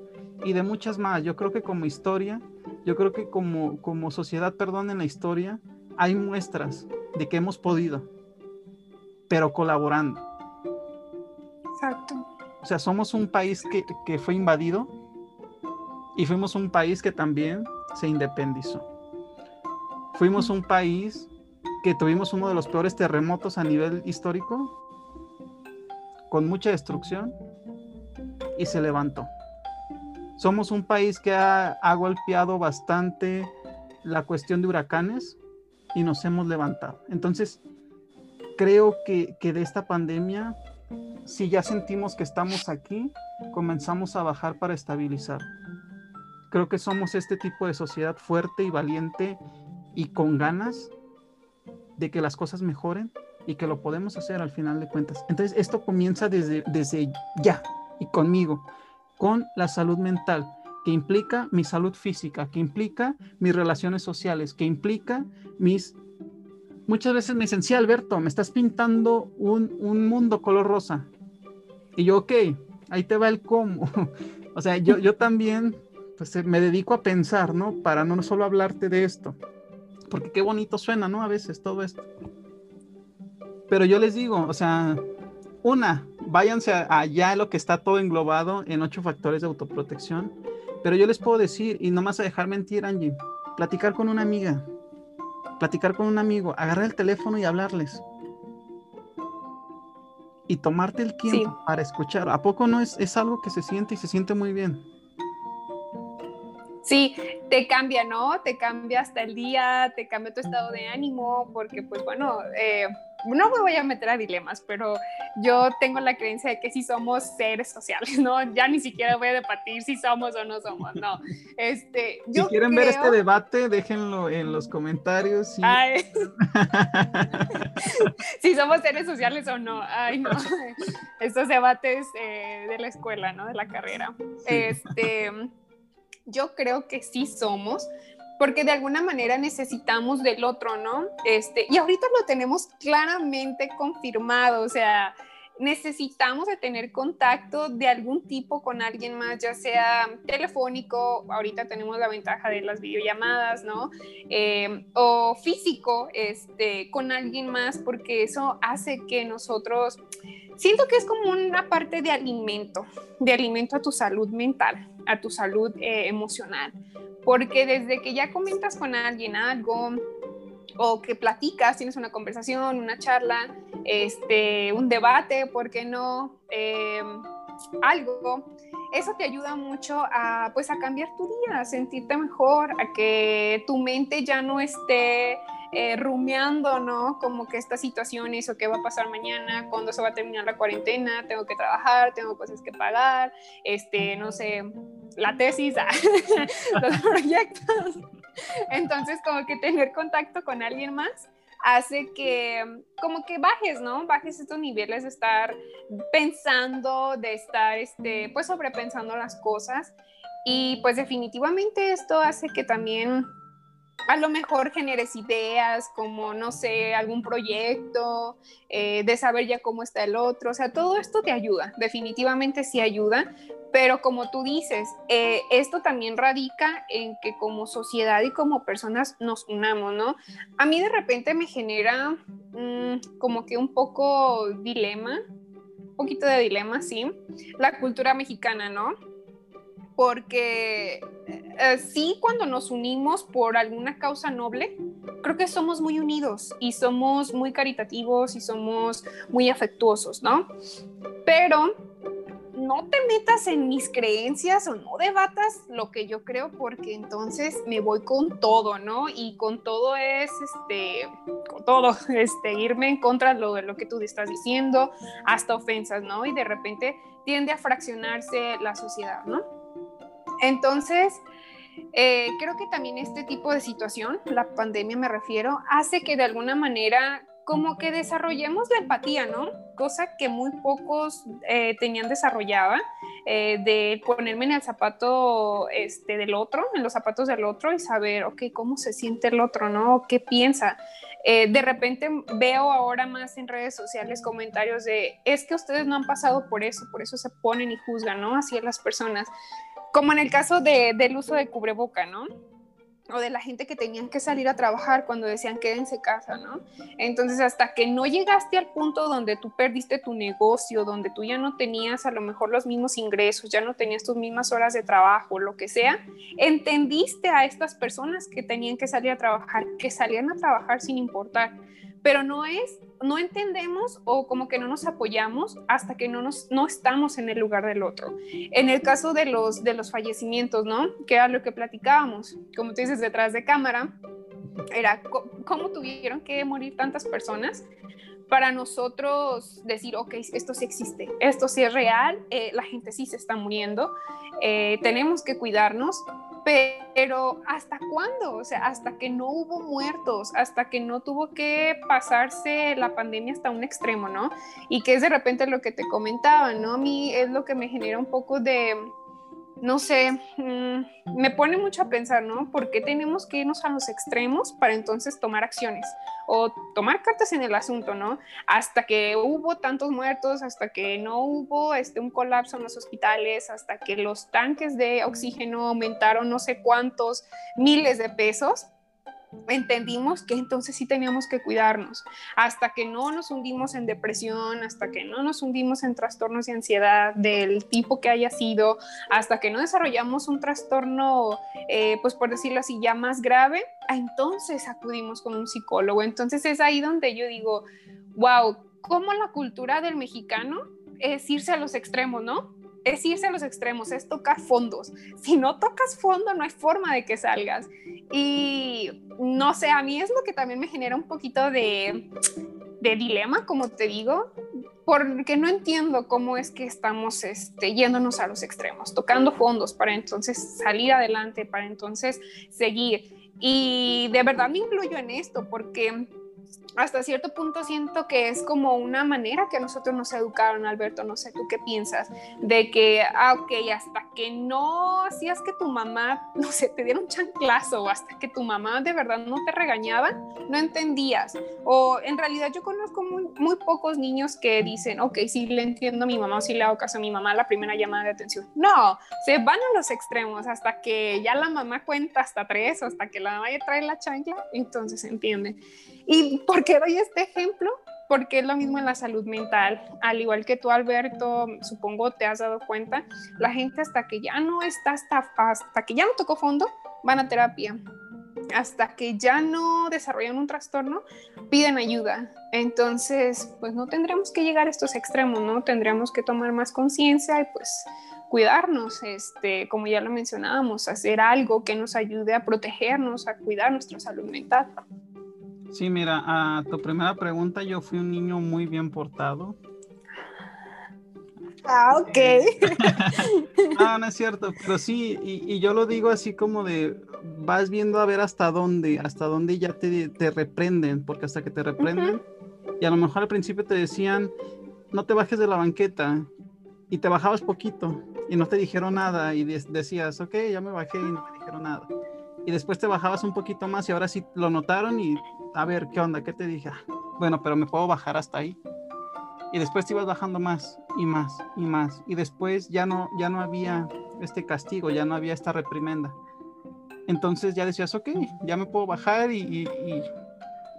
y de muchas más. Yo creo que como historia, yo creo que como, como sociedad, perdón, en la historia, hay muestras de que hemos podido, pero colaborando. Exacto. O sea, somos un país que, que fue invadido, y fuimos un país que también se independizó. Fuimos un país que tuvimos uno de los peores terremotos a nivel histórico, con mucha destrucción, y se levantó. Somos un país que ha, golpeado bastante la cuestión de huracanes y nos hemos levantado. Entonces, creo que, que de esta pandemia, si ya sentimos que estamos aquí, comenzamos a bajar para estabilizar. Creo que somos este tipo de sociedad fuerte y valiente y con ganas de que las cosas mejoren y que lo podemos hacer al final de cuentas. Entonces, esto comienza desde, desde ya y conmigo, con la salud mental, que implica mi salud física, que implica mis relaciones sociales, que implica mis... Muchas veces me dicen, sí, Alberto, me estás pintando un, un mundo color rosa. Y yo, ok, ahí te va el cómo. [laughs] o sea, yo, yo también pues eh, me dedico a pensar, ¿no? Para no solo hablarte de esto, porque qué bonito suena, ¿no? A veces todo esto. Pero yo les digo, o sea, una, váyanse allá lo que está todo englobado en ocho factores de autoprotección, pero yo les puedo decir, y no más a dejar mentir, Angie, platicar con una amiga, platicar con un amigo, agarrar el teléfono y hablarles. Y tomarte el tiempo para escuchar. ¿A poco no es, es algo que se siente y se siente muy bien? Sí, te cambia, ¿no? Te cambia hasta el día, te cambia tu estado de ánimo, porque pues bueno, eh, no me voy a meter a dilemas, pero yo tengo la creencia de que sí somos seres sociales, ¿no? Ya ni siquiera voy a debatir si somos o no somos, no. Este, si quieren ver este debate, déjenlo en los comentarios. [laughs] [laughs] si somos seres sociales o no. Ay, no. Estos debates eh, de la escuela, ¿no? De la carrera. Este yo creo que sí somos, porque de alguna manera necesitamos del otro, ¿no? Este, y ahorita lo tenemos claramente confirmado, o sea, necesitamos de tener contacto de algún tipo con alguien más, ya sea telefónico, ahorita tenemos la ventaja de las videollamadas, ¿no? Eh, o físico, este, con alguien más, porque eso hace que nosotros, siento que es como una parte de alimento, de alimento a tu salud mental, a tu salud eh, emocional, porque desde que ya comentas con alguien algo, o que platicas, tienes una conversación, una charla, este, un debate, ¿por qué no? Em, algo. Eso te ayuda mucho a, pues, a cambiar tu día, a sentirte mejor, a que tu mente ya no esté eh, rumiando, ¿no? Como que estas situaciones o qué va a pasar mañana, cuándo se va a terminar la cuarentena, tengo que trabajar, tengo cosas que pagar, este, no sé, la tesis, [laughs] los proyectos. [laughs] Entonces, como que tener contacto con alguien más hace que como que bajes, ¿no? Bajes estos niveles de estar pensando, de estar, este, pues sobrepensando las cosas. Y pues definitivamente esto hace que también a lo mejor generes ideas como, no sé, algún proyecto, eh, de saber ya cómo está el otro, o sea, todo esto te ayuda, definitivamente sí ayuda, pero como tú dices, eh, esto también radica en que como sociedad y como personas nos unamos, ¿no? A mí de repente me genera mm, como que un poco dilema, un poquito de dilema, sí, la cultura mexicana, ¿no? Porque eh, sí cuando nos unimos por alguna causa noble, creo que somos muy unidos y somos muy caritativos y somos muy afectuosos, ¿no? Pero no te metas en mis creencias o no debatas lo que yo creo porque entonces me voy con todo, ¿no? Y con todo es, este, con todo, [laughs] este, irme en contra de lo, de lo que tú estás diciendo, hasta ofensas, ¿no? Y de repente tiende a fraccionarse la sociedad, ¿no? Entonces, eh, creo que también este tipo de situación, la pandemia me refiero, hace que de alguna manera como que desarrollemos la empatía, ¿no? Cosa que muy pocos eh, tenían desarrollada, eh, de ponerme en el zapato este, del otro, en los zapatos del otro y saber, ok, cómo se siente el otro, ¿no? ¿Qué piensa? de repente veo ahora más en redes sociales comentarios de, es que ustedes no han pasado por eso, por eso se ponen y juzgan, ¿no? Así a las personas. Como en el caso del uso de cubreboca, ¿no? o de la gente que tenían que salir a trabajar cuando decían quédense casa, ¿no? Entonces, hasta que no llegaste al punto donde tú perdiste tu negocio, donde tú ya no tenías a lo mejor los mismos ingresos, ya no tenías tus mismas horas de trabajo, lo que sea, entendiste a estas personas que tenían que salir a trabajar, que salían a trabajar sin importar pero no es, no entendemos o como que no nos apoyamos hasta que no, nos, no estamos en el lugar del otro. En el caso de los, de los fallecimientos, ¿no? Que era lo que platicábamos, como tú dices, detrás de cámara, era cómo tuvieron que morir tantas personas para nosotros decir, ok, esto sí existe, esto sí es real, eh, la gente sí se está muriendo, eh, tenemos que cuidarnos, pero ¿hasta cuándo? O sea, hasta que no hubo muertos, hasta que no tuvo que pasarse la pandemia hasta un extremo, ¿no? Y que es de repente lo que te comentaba, ¿no? A mí es lo que me genera un poco de, no sé, mm, me pone mucho a pensar, ¿no? ¿Por qué tenemos que irnos a los extremos para entonces tomar acciones o tomar cartas en el asunto, ¿no? Hasta que hubo tantos muertos, hasta que no hubo este, un colapso en los hospitales, hasta que los tanques de oxígeno aumentaron no sé cuántos miles de pesos, entendimos que entonces sí teníamos que cuidarnos, hasta que no nos hundimos en depresión, hasta que no nos hundimos en trastornos de ansiedad del tipo que haya sido, hasta que no desarrollamos un trastorno, eh, pues por decirlo así, ya más grave, entonces acudimos con un psicólogo. Entonces es ahí donde yo digo, wow, ¿cómo la cultura del mexicano es irse a los extremos, ¿no? Es irse a los extremos, es tocar fondos. Si no tocas fondo, no hay forma de que salgas. Y no sé, a mí es lo que también me genera un poquito de, dilema, como te digo, porque no entiendo cómo es que estamos este, yéndonos a los extremos, tocando fondos para entonces salir adelante, para entonces seguir. Y de verdad me incluyo en esto porque hasta cierto punto siento que es como una manera que nosotros nos educaron, Alberto, no sé tú qué piensas, de que, ah, ok, hasta que no hacías que tu mamá, [laughs] no sé, te diera un chanclazo o hasta que tu mamá de verdad no te regañaba, no entendías. O en realidad yo conozco muy, muy pocos niños que dicen, ok, sí le entiendo a mi mamá o sí le hago caso a mi mamá la primera llamada de atención. No, se van a los extremos hasta que ya la mamá cuenta hasta tres o hasta que la mamá ya trae la chancla, entonces se entiende. ¿Y por qué doy este ejemplo? Porque es lo mismo en la salud mental. Al igual que tú, Alberto, supongo te has dado cuenta, la gente hasta que ya no está, hasta, que ya no tocó fondo, van a terapia. Hasta que ya no desarrollan un trastorno, piden ayuda. Entonces, pues no tendremos que llegar a estos extremos, ¿no? Tendríamos que tomar más conciencia y pues cuidarnos, este, como ya lo mencionábamos, hacer algo que nos ayude a protegernos, a cuidar nuestra salud mental. Sí, mira, a tu primera pregunta, yo fui un niño muy bien portado. Ah, ok. ah, [laughs] no es cierto, pero sí, y, yo lo digo así como de, vas viendo a ver hasta dónde, hasta dónde ya te, te reprenden, porque hasta que te reprenden, y a lo mejor al principio te decían, no te bajes de la banqueta, y te bajabas poquito, y no te dijeron nada, y decías, ok, ya me bajé y no me dijeron nada. Y después te bajabas un poquito más y ahora sí lo notaron y a ver, ¿qué onda? ¿Qué te dije? Ah, bueno, pero me puedo bajar hasta ahí. Y después te ibas bajando más y más y más. Y después ya no, ya no había este castigo, ya no había esta reprimenda. Entonces ya decías, ok, ya me puedo bajar y,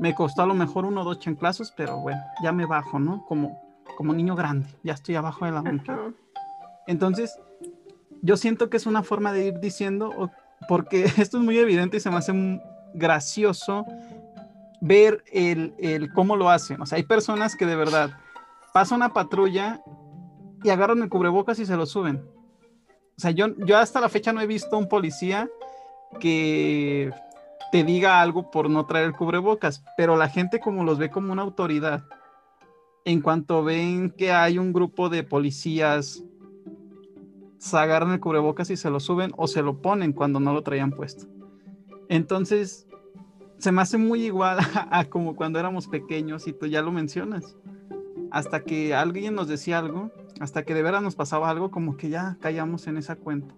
me costó a lo mejor uno o dos chanclazos, pero bueno, ya me bajo, ¿no? Como, como niño grande, ya estoy abajo de la banca. Entonces, yo siento que es una forma de ir diciendo, porque [laughs] esto es muy evidente y se me hace gracioso ver el, cómo lo hacen. O sea, hay personas que de verdad pasa una patrulla y agarran el cubrebocas y se lo suben. O sea, yo, yo hasta la fecha no he visto un policía que te diga algo por no traer el cubrebocas, pero la gente como los ve como una autoridad. En cuanto ven que hay un grupo de policías, se agarran el cubrebocas y se lo suben o se lo ponen cuando no lo traían puesto. Entonces, se me hace muy igual [laughs] a, como cuando éramos pequeños y tú ya lo mencionas. Hasta que alguien nos decía algo, hasta que de veras nos pasaba algo, como que ya callamos en esa cuenta.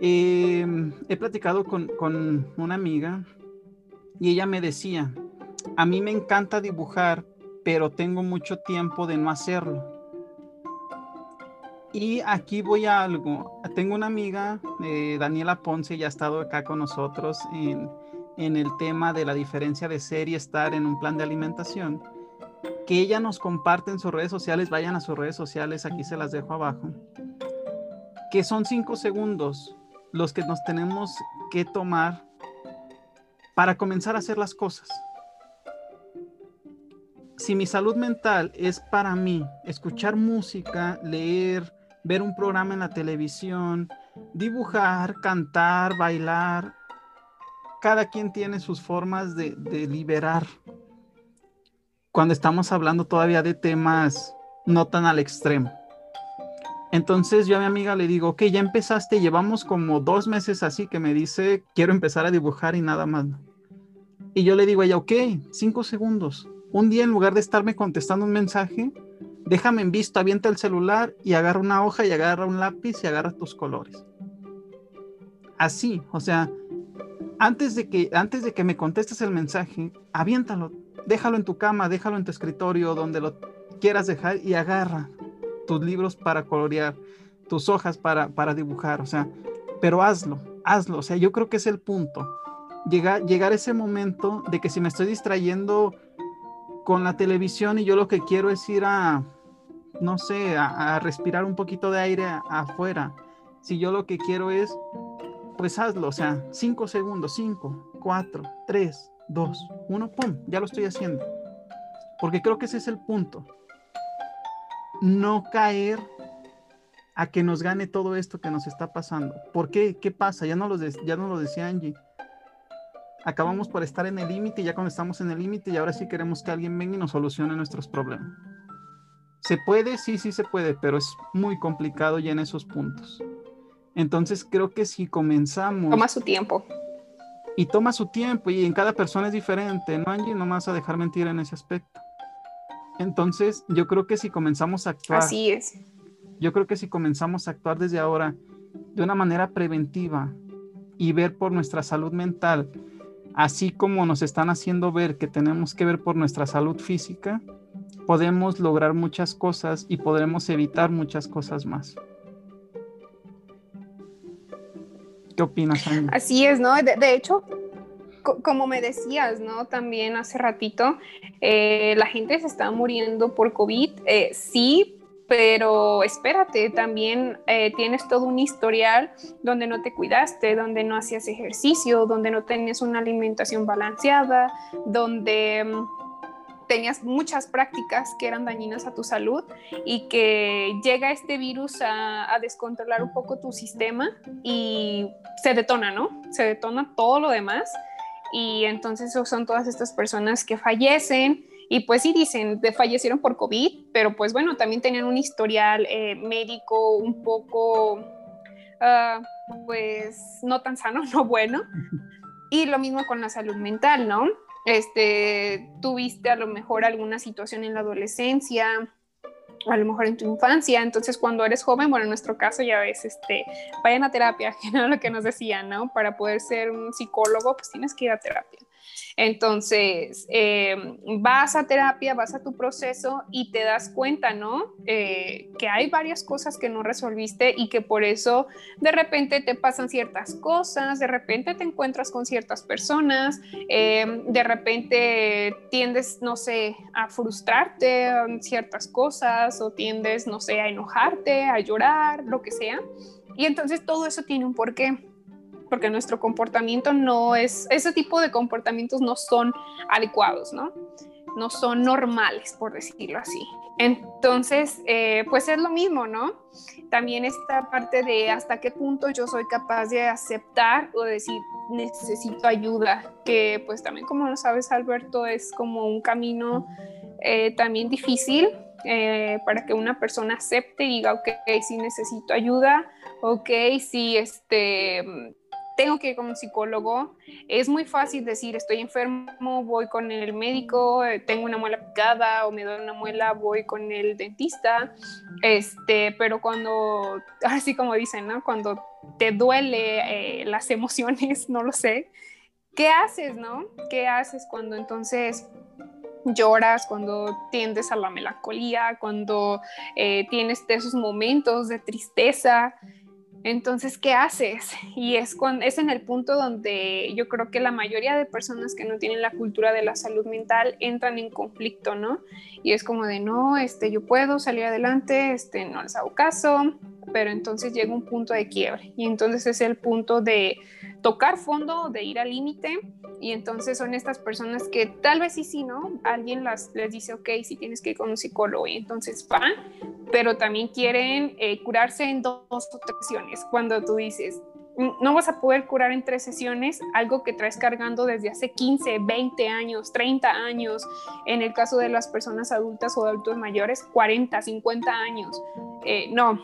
Em, he platicado con, con una amiga y ella me decía, a mí me encanta dibujar, pero tengo mucho tiempo de no hacerlo. Y aquí voy a algo. Tengo una amiga, eh, Daniela Ponce, ya ha estado acá con nosotros en, en el tema de la diferencia de ser y estar en un plan de alimentación, que ella nos comparte en sus redes sociales, vayan a sus redes sociales, aquí se las dejo abajo, que son cinco segundos los que nos tenemos que tomar para comenzar a hacer las cosas. Si mi salud mental es para mí escuchar música, leer, ver un programa en la televisión, dibujar, cantar, bailar, cada quien tiene sus formas de, liberar. Cuando estamos hablando todavía de temas no tan al extremo. Entonces yo a mi amiga le digo, ok, ya empezaste, llevamos como dos meses así que me dice, quiero empezar a dibujar y nada más. Y yo le digo a ella, ok, cinco segundos. Un día en lugar de estarme contestando un mensaje, déjame en visto, avienta el celular y agarra una hoja y agarra un lápiz y agarra tus colores. Así, o sea, antes de que, antes de que me contestes el mensaje, aviéntalo, déjalo en tu cama, déjalo en tu escritorio, donde lo quieras dejar y agarra tus libros para colorear, tus hojas para, para dibujar, o sea, pero hazlo, hazlo, o sea, yo creo que es el punto. Llegar, llegar ese momento de que si me estoy distrayendo con la televisión y yo lo que quiero es ir a, no sé, a, respirar un poquito de aire afuera. Si yo lo que quiero es pues hazlo, o sea, cinco segundos, cinco, cuatro, tres, dos, uno, pum, ya lo estoy haciendo. Porque creo que ese es el punto. No caer a que nos gane todo esto que nos está pasando. ¿Por qué? ¿Qué pasa? Ya no lo, ya no lo decía Angie. Acabamos por estar en el límite ya cuando estamos en el límite y ahora sí queremos que alguien venga y nos solucione nuestros problemas. ¿Se puede? Sí, sí se puede, pero es muy complicado ya en esos puntos. Entonces creo que si comenzamos... Toma su tiempo. y toma su tiempo y en cada persona es diferente, ¿no, Angie? No me vas a dejar mentir en ese aspecto. Entonces, yo creo que si comenzamos a actuar. Así es. Yo creo que si comenzamos a actuar desde ahora de una manera preventiva y ver por nuestra salud mental, así como nos están haciendo ver que tenemos que ver por nuestra salud física, podemos lograr muchas cosas y podremos evitar muchas cosas más. ¿Qué opinas, Angie? Así es, ¿no? De, hecho, como me decías, ¿no? También hace ratito, eh, la gente se está muriendo por COVID. Eh, sí, pero espérate, también eh, tienes todo un historial donde no te cuidaste, donde no hacías ejercicio, donde no tenías una alimentación balanceada, donde mm, tenías muchas prácticas que eran dañinas a tu salud y que llega este virus a, a, descontrolar un poco tu sistema y se detona, ¿no? Se detona todo lo demás y entonces son todas estas personas que fallecen y pues sí dicen, de fallecieron por COVID, pero pues bueno, también tenían un historial eh, médico un poco, uh, pues no tan sano, [laughs] no bueno. [laughs] Y lo mismo con la salud mental, ¿no? Este, tuviste a lo mejor alguna situación en la adolescencia, a lo mejor en tu infancia, entonces cuando eres joven, bueno, en nuestro caso ya ves, este, vayan a terapia, [laughs] que lo que nos decían, ¿no? Para poder ser un psicólogo, pues tienes que ir a terapia. Entonces, eh, vas a terapia, vas a tu proceso y te das cuenta, ¿no? Eh, que hay varias cosas que no resolviste y que por eso de repente te pasan ciertas cosas, de repente te encuentras con ciertas personas, eh, de repente tiendes, no sé, a frustrarte en ciertas cosas o tiendes, no sé, a enojarte, a llorar, lo que sea. Y entonces todo eso tiene un porqué porque nuestro comportamiento no es, ese tipo de comportamientos no son adecuados, ¿no? No son normales, por decirlo así. Entonces, eh, pues es lo mismo, ¿no? También esta parte de hasta qué punto yo soy capaz de aceptar o decir necesito ayuda, que pues también como lo sabes Alberto, es como un camino eh, también difícil eh, para que una persona acepte y diga, ok, sí necesito ayuda, ok, sí, este, tengo que ir con un psicólogo. Es muy fácil decir, estoy enfermo, voy con el médico, eh, tengo una muela picada o me duele una muela, voy con el dentista. Este, pero cuando, [laughs] así como dicen, ¿no? Cuando te duele eh, las [laughs] emociones, no lo sé, ¿qué haces, no? ¿Qué haces cuando entonces lloras, cuando tiendes a la melancolía, cuando eh, tienes esos momentos de tristeza? Entonces, ¿qué haces? Y es, en el punto donde yo creo que la mayoría de personas que no tienen la cultura de la salud mental entran en conflicto, ¿no? Y es como de, no, este, yo puedo salir adelante, este, no les hago caso, pero entonces llega un punto de quiebre. Y entonces es el punto de tocar fondo, de ir al límite. Y entonces son estas personas que tal vez sí, sí, ¿no? Alguien las, les dice, ok, si tienes que ir con un psicólogo. Y entonces van, pero también quieren eh, curarse en dos ocasiones. Cuando tú dices, no vas a poder curar en tres sesiones algo que traes cargando desde hace 15, 20 años, 30 años, en el caso de las personas adultas o adultos mayores, 40, 50 años. Eh, no,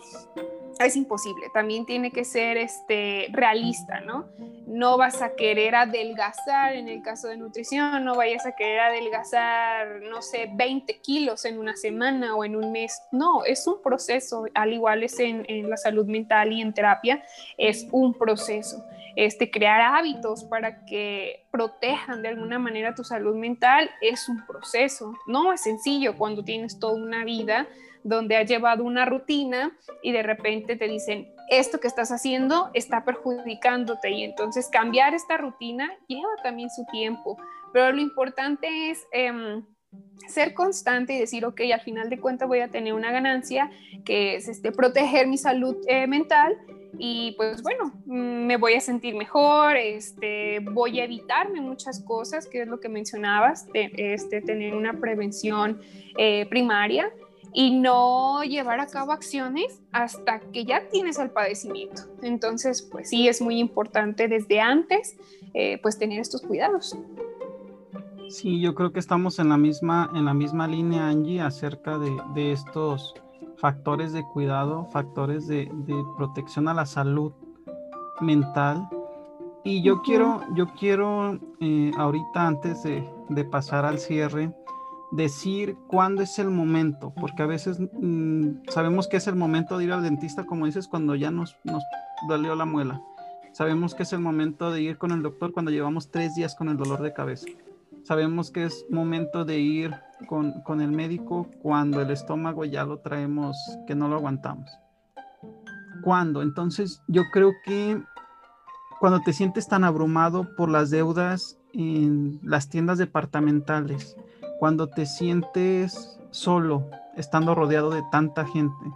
es imposible, también tiene que ser este, realista, ¿no? No vas a querer adelgazar en el caso de nutrición, no vayas a querer adelgazar, no sé, 20 kilos en una semana o en un mes. No, es un proceso, al igual es en, la salud mental y en terapia, es un proceso. Este, crear hábitos para que protejan de alguna manera tu salud mental es un proceso. No es sencillo cuando tienes toda una vida donde has llevado una rutina y de repente te dicen, esto que estás haciendo está perjudicándote. Y entonces cambiar esta rutina lleva también su tiempo, pero lo importante es... Em, ser constante y decir, ok, al final de cuentas voy a tener una ganancia, que es este, proteger mi salud eh, mental. Y pues bueno, mm, me voy a sentir mejor, este, voy a evitarme muchas cosas, que es lo que mencionabas, de, este, tener una prevención eh, primaria y no llevar a cabo acciones hasta que ya tienes el padecimiento. Entonces, pues sí, es muy importante desde antes, eh, pues tener estos cuidados. Sí, yo creo que estamos en la misma, en la misma línea, Angie, acerca de, de estos factores de cuidado, factores de, de, protección a la salud mental. Y yo quiero, yo quiero eh, ahorita antes de, de, pasar al cierre, decir cuándo es el momento, porque a veces mm, sabemos que es el momento de ir al dentista, como dices, cuando ya nos, nos dolió la muela. Sabemos que es el momento de ir con el doctor cuando llevamos tres días con el dolor de cabeza. Sabemos que es momento de ir con, con el médico cuando el estómago ya lo traemos, que no lo aguantamos. ¿Cuándo? Entonces yo creo que cuando te sientes tan abrumado por las deudas en las tiendas departamentales, cuando te sientes solo, estando rodeado de tanta gente,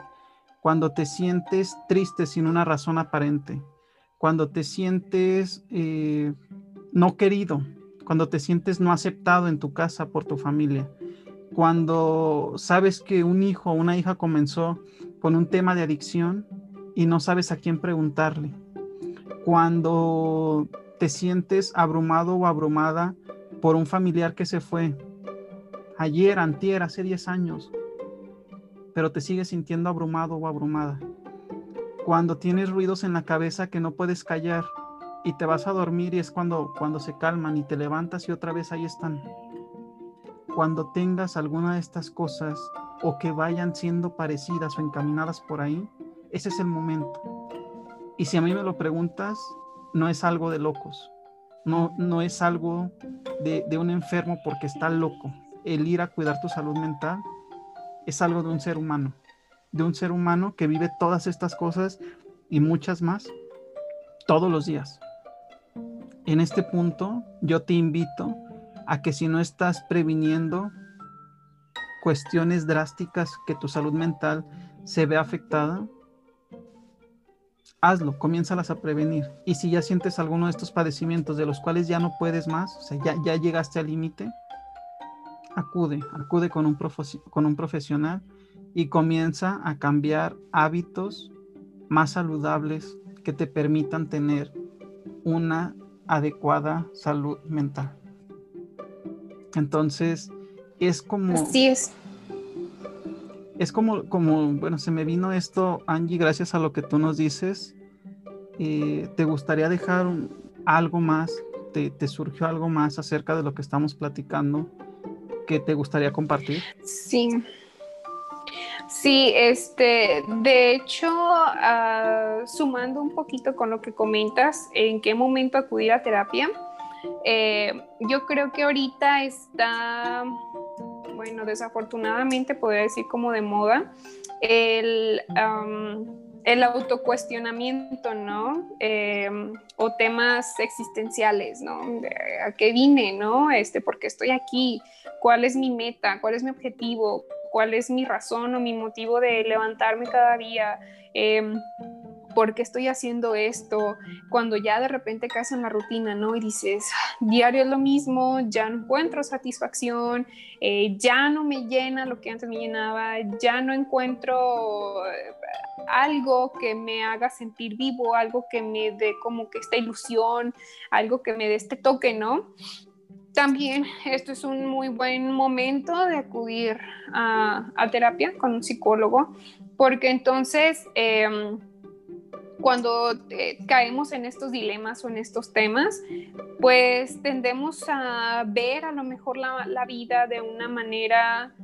cuando te sientes triste sin una razón aparente, cuando te sientes eh, no querido, cuando te sientes no aceptado en tu casa por tu familia, cuando sabes que un hijo o una hija comenzó con un tema de adicción y no sabes a quién preguntarle, cuando te sientes abrumado o abrumada por un familiar que se fue, ayer, antier, hace 10 años, pero te sigues sintiendo abrumado o abrumada. Cuando tienes ruidos en la cabeza que no puedes callar y te vas a dormir y es cuando, cuando se calman y te levantas y otra vez ahí están. Cuando tengas alguna de estas cosas o que vayan siendo parecidas o encaminadas por ahí, ese es el momento. Y si a mí me lo preguntas, no es algo de locos, no, no es algo de, de un enfermo porque está loco, el ir a cuidar tu salud mental es algo de un ser humano, de un ser humano que vive todas estas cosas y muchas más todos los días. En este punto yo te invito a que si no estás previniendo cuestiones drásticas que tu salud mental se ve afectada, hazlo, comiénzalas a prevenir. Y si ya sientes alguno de estos padecimientos de los cuales ya no puedes más, o sea, ya, ya llegaste al límite, acude, acude con un, con un profesional y comienza a cambiar hábitos más saludables que te permitan tener una adecuada salud mental. Entonces, es como... Así es. Es como, como, bueno, se me vino esto, Angie, gracias a lo que tú nos dices. Eh, ¿Te gustaría dejar algo más? ¿Te, ¿Te surgió algo más acerca de lo que estamos platicando? Que te gustaría compartir? Sí. Sí, este, de hecho, ah, sumando un poquito con lo que comentas, en qué momento acudir a terapia, eh, yo creo que ahorita está, bueno, desafortunadamente podría decir como de moda, el, el autocuestionamiento, ¿no? Em, o temas existenciales, ¿no? ¿A qué vine, no? Este, ¿Por qué estoy aquí? ¿Cuál es mi meta? ¿Cuál es mi objetivo? ¿Cuál es mi razón o mi motivo de levantarme cada día? Eh, ¿por qué estoy haciendo esto? Cuando ya de repente caes en la rutina, ¿no? Y dices, diario es lo mismo, ya no encuentro satisfacción, eh, ya no me llena lo que antes me llenaba, ya no encuentro eh, algo que me haga sentir vivo, algo que me dé como que esta ilusión, algo que me dé este toque, ¿no? También esto es un muy buen momento de acudir a, terapia con un psicólogo, porque entonces... Em, cuando eh, caemos en estos dilemas o en estos temas, pues tendemos a ver a lo mejor la, la, vida de una manera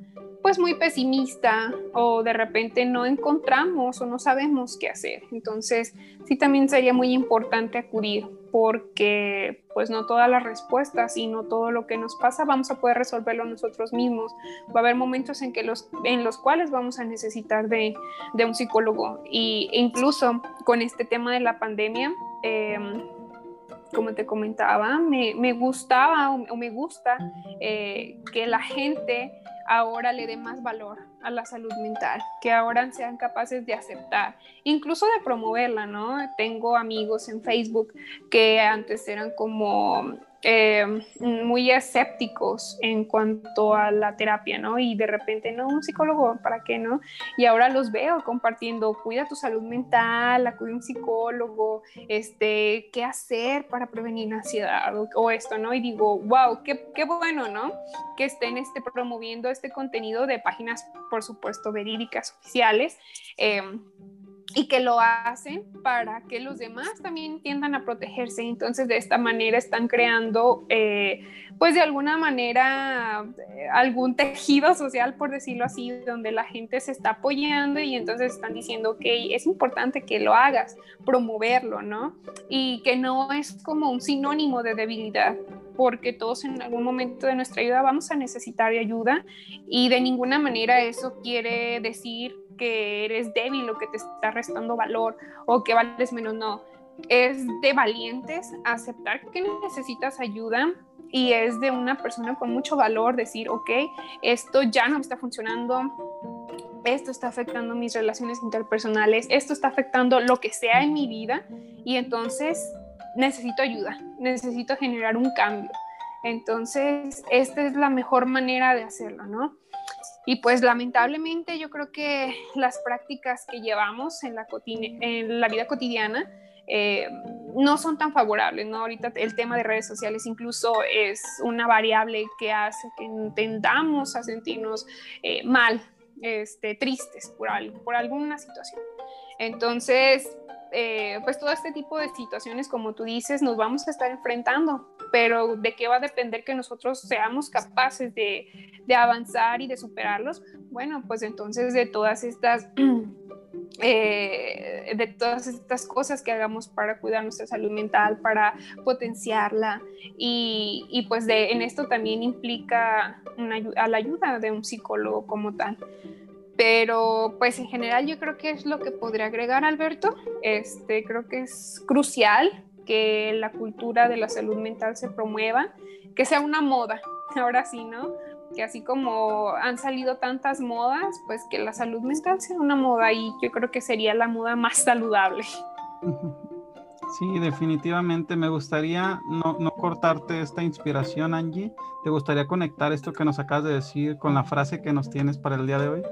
pues muy pesimista o de repente no encontramos o no sabemos qué hacer. Entonces, sí también sería muy importante acudir porque pues no todas las respuestas y no todo lo que nos pasa vamos a poder resolverlo nosotros mismos. Va a haber momentos en, que los, en los cuales vamos a necesitar de, de un psicólogo y, incluso con este tema de la pandemia. Em, como te comentaba, me, me gustaba o, me gusta eh, que la gente ahora le dé más valor a la salud mental, que ahora sean capaces de aceptar, incluso de promoverla, ¿no? Tengo amigos en Facebook que antes eran como eh, muy escépticos en cuanto a la terapia, ¿no? Y de repente, no, un psicólogo, ¿para qué no? Y ahora los veo compartiendo, cuida tu salud mental, acude a un psicólogo, este, qué hacer para prevenir ansiedad o, esto, ¿no? Y digo, wow, qué, qué, bueno, ¿no? Que estén este, promoviendo este contenido de páginas, por supuesto, verídicas, oficiales. Eh, y que lo hacen para que los demás también tiendan a protegerse. Entonces, de esta manera están creando, eh, pues de alguna manera, eh, algún tejido social, por decirlo así, donde la gente se está apoyando y entonces están diciendo, que es importante que lo hagas, promoverlo, ¿no? Y que no es como un sinónimo de debilidad, porque todos en algún momento de nuestra vida vamos a necesitar ayuda y de ninguna manera eso quiere decir que eres débil o que te está restando valor o que vales menos, no. Es de valientes aceptar que necesitas ayuda y es de una persona con mucho valor decir, ok, esto ya no me está funcionando, esto está afectando mis relaciones interpersonales, esto está afectando lo que sea en mi vida y entonces necesito ayuda, necesito generar un cambio. Entonces, esta es la mejor manera de hacerlo, ¿no? Y pues lamentablemente yo creo que las prácticas que llevamos en la, en la vida cotidiana eh, no son tan favorables, ¿no? Ahorita el tema de redes sociales incluso es una variable que hace que tendamos a sentirnos eh, mal, este, tristes por, algo, por alguna situación. Entonces, eh, pues todo este tipo de situaciones, como tú dices, nos vamos a estar enfrentando, pero ¿de qué va a depender que nosotros seamos capaces de, avanzar y de superarlos? Bueno, pues entonces de todas estas... [clears throat] Eh, de todas estas cosas que hagamos para cuidar nuestra salud mental, para potenciarla y, y pues de, en esto también implica una, la ayuda de un psicólogo como tal. Pero pues en general yo creo que es lo que podría agregar Alberto. Este, creo que es crucial que la cultura de la salud mental se promueva, que sea una moda, [laughs] ahora sí, ¿no? Que así como han salido tantas modas, pues que la salud mental sea una moda y yo creo que sería la moda más saludable. [laughs] Sí, definitivamente me gustaría no, no, cortarte esta inspiración, Angie. ¿Te gustaría conectar esto que nos acabas de decir con la frase que nos tienes para el día de hoy?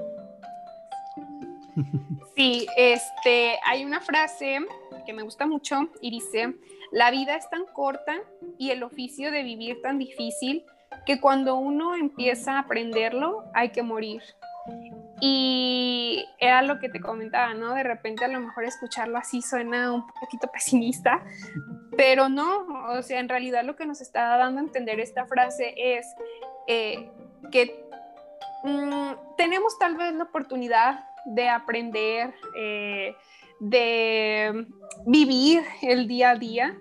Sí, este, hay una frase que me gusta mucho y dice, la vida es tan corta y el oficio de vivir tan difícil que cuando uno empieza a aprenderlo hay que morir. Y era lo que te comentaba, ¿no? De repente a lo mejor escucharlo así suena un poquito pesimista, pero no, o sea, en realidad lo que nos está dando a entender esta frase es eh, que mm, tenemos tal vez la oportunidad de aprender, eh, de vivir el día a día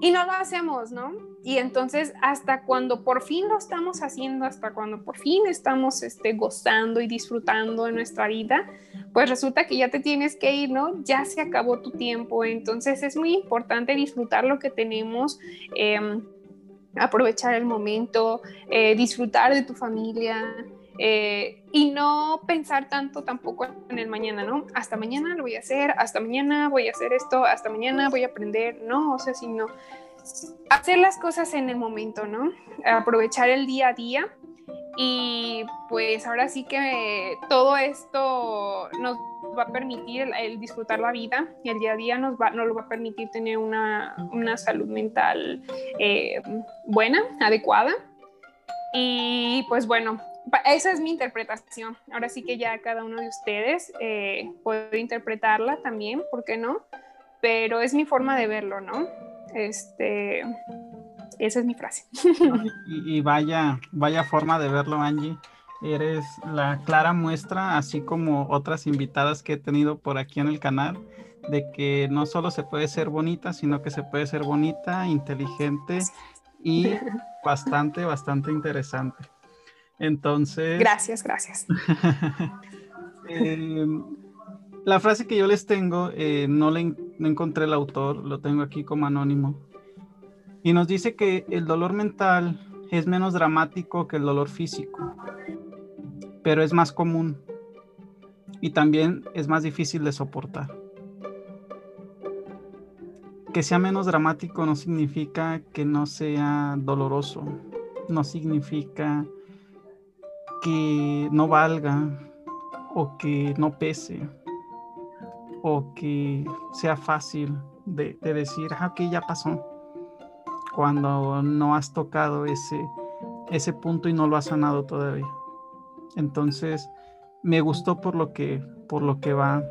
y no lo hacemos, ¿no? Y entonces hasta cuando por fin lo estamos haciendo, hasta cuando por fin estamos este, gozando y disfrutando de nuestra vida, pues resulta que ya te tienes que ir, ¿no? Ya se acabó tu tiempo, entonces es muy importante disfrutar lo que tenemos. Em, aprovechar el momento, eh, disfrutar de tu familia, eh, y no pensar tanto tampoco en el mañana, ¿no? Hasta mañana lo voy a hacer, hasta mañana voy a hacer esto, hasta mañana voy a aprender, no, o sea, sino hacer las cosas en el momento, ¿no? Aprovechar el día a día y pues ahora sí que todo esto nos va a permitir el, disfrutar la vida y el día a día nos, va, nos lo va a permitir tener una, una salud mental eh, buena, adecuada. Y pues bueno, esa es mi interpretación. Ahora sí que ya cada uno de ustedes eh, puede interpretarla también, ¿por qué no? Pero es mi forma de verlo, ¿no? Este, esa es mi frase. [laughs] Y, vaya, vaya forma de verlo, Angie. Eres la clara muestra, así como otras invitadas que he tenido por aquí en el canal, de que no solo se puede ser bonita, sino que se puede ser bonita, inteligente y [laughs] bastante, bastante interesante. Entonces. Gracias, gracias. [laughs] Em, la frase que yo les tengo, eh, no, le, encontré el autor, lo tengo aquí como anónimo. Y nos dice que el dolor mental es menos dramático que el dolor físico, pero es más común y también es más difícil de soportar. Que sea menos dramático no significa que no sea doloroso, no significa que no valga o que no pese o que sea fácil de, decir, ah, ok, ya pasó, cuando no has tocado ese, ese punto y no lo has sanado todavía. Entonces, me gustó por lo que, por lo que va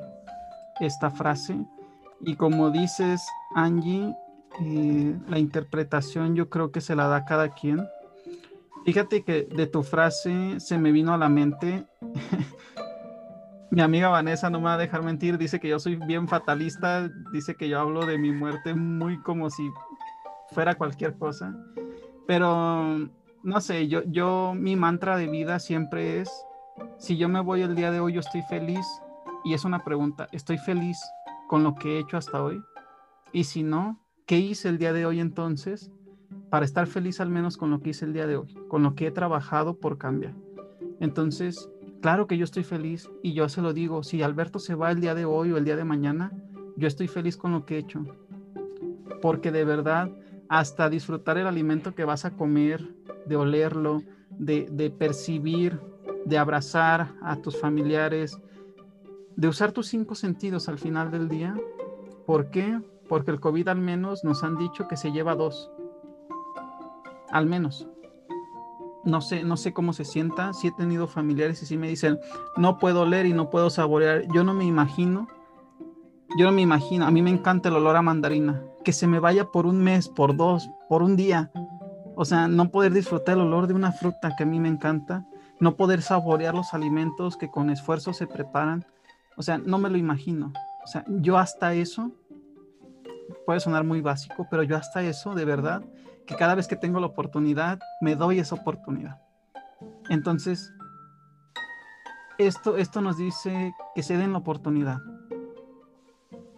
esta frase. Y como dices, Angie, eh, la interpretación yo creo que se la da cada quien. Fíjate que de tu frase se me vino a la mente. mi amiga Vanessa no me va a dejar mentir, dice que yo soy bien fatalista, dice que yo hablo de mi muerte muy como si fuera cualquier cosa. Pero no sé, yo, yo mi mantra de vida siempre es, si yo me voy el día de hoy, yo estoy feliz. Y es una pregunta, ¿estoy feliz con lo que he hecho hasta hoy? Y si no, ¿qué hice el día de hoy entonces para estar feliz al menos con lo que hice el día de hoy, con lo que he trabajado por cambiar? Entonces, claro que yo estoy feliz y yo se lo digo, si Alberto se va el día de hoy o el día de mañana, yo estoy feliz con lo que he hecho. Porque de verdad, hasta disfrutar el alimento que vas a comer, de olerlo, de, de percibir, de abrazar a tus familiares, de usar tus cinco sentidos al final del día. ¿Por qué? Porque el COVID al menos nos han dicho que se lleva dos. Al menos. No sé, no sé cómo se sienta. Si he tenido familiares y si me dicen, no puedo oler y no puedo saborear. Yo no me imagino. Yo no me imagino. A mí me encanta el olor a mandarina. Que se me vaya por un mes, por dos, por un día. O sea, no poder disfrutar el olor de una fruta que a mí me encanta. No poder saborear los alimentos que con esfuerzo se preparan o sea, no me lo imagino. O sea, yo hasta eso, puede sonar muy básico, pero yo hasta eso, de verdad, que cada vez que tengo la oportunidad, me doy esa oportunidad. Entonces, esto, esto nos dice que se den la oportunidad.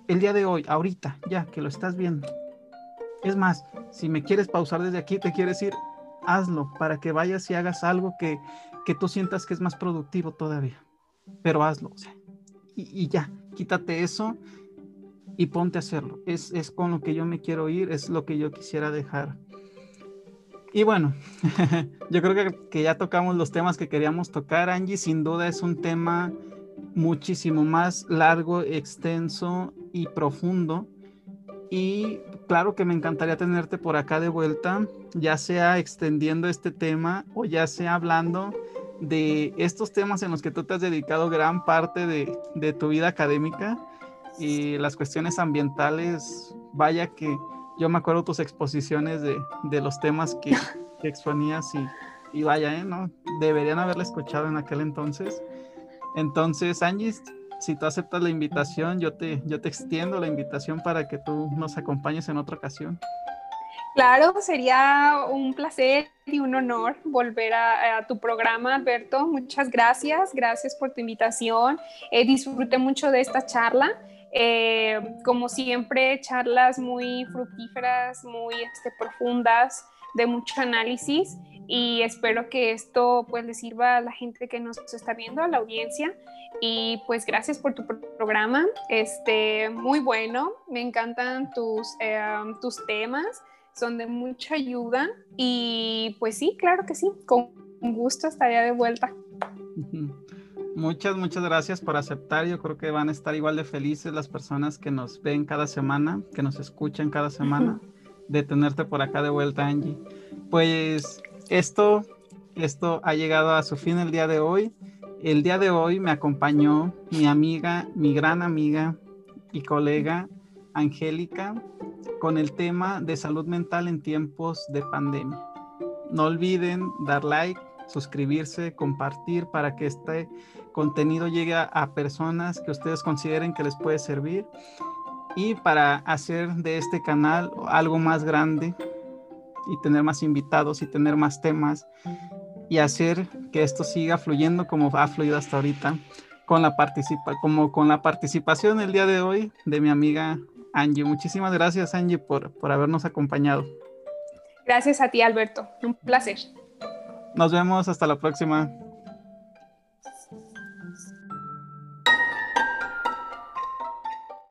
El día de hoy, ahorita, ya que lo estás viendo. Es más, si me quieres pausar desde aquí, te quieres ir, hazlo para que vayas y hagas algo que, que tú sientas que es más productivo todavía. Pero hazlo. O sea, y, ya, quítate eso y ponte a hacerlo. Es, es con lo que yo me quiero ir, es lo que yo quisiera dejar. Y bueno, [laughs] yo creo que, que, ya tocamos los temas que queríamos tocar. Angie, sin duda es un tema muchísimo más largo, extenso y profundo. Y claro que me encantaría tenerte por acá de vuelta, ya sea extendiendo este tema o ya sea hablando de estos temas en los que tú te has dedicado gran parte de, tu vida académica y las cuestiones ambientales, vaya que yo me acuerdo tus exposiciones de, los temas que, [laughs] exponías y, vaya, ¿eh? ¿no? Deberían haberla escuchado en aquel entonces. Entonces, Angie, si tú aceptas la invitación, yo te, yo te extiendo la invitación para que tú nos acompañes en otra ocasión. Claro, sería un placer y un honor volver a, tu programa, Alberto. Muchas gracias, gracias por tu invitación. Eh, disfruté mucho de esta charla. Eh, como siempre, charlas muy fructíferas, muy este, profundas, de mucho análisis y espero que esto pues le sirva a la gente que nos está viendo, a la audiencia y pues gracias por tu programa, este muy bueno, me encantan tus, eh, tus temas son de mucha ayuda y pues sí, claro que sí, con gusto estaría de vuelta. Muchas, muchas gracias por aceptar. Yo creo que van a estar igual de felices las personas que nos ven cada semana, que nos escuchan cada semana, [laughs] de tenerte por acá de vuelta, Angie. Pues esto, esto ha llegado a su fin el día de hoy. El día de hoy me acompañó mi amiga, mi gran amiga y colega, Angélica, con el tema de salud mental en tiempos de pandemia. No olviden dar like, suscribirse, compartir para que este contenido llegue a, personas que ustedes consideren que les puede servir y para hacer de este canal algo más grande y tener más invitados y tener más temas y hacer que esto siga fluyendo como ha fluido hasta ahorita con la participa como con la participación el día de hoy de mi amiga Angie. Muchísimas gracias, Angie, por, por habernos acompañado. Gracias a ti, Alberto. Un placer. Nos vemos hasta la próxima.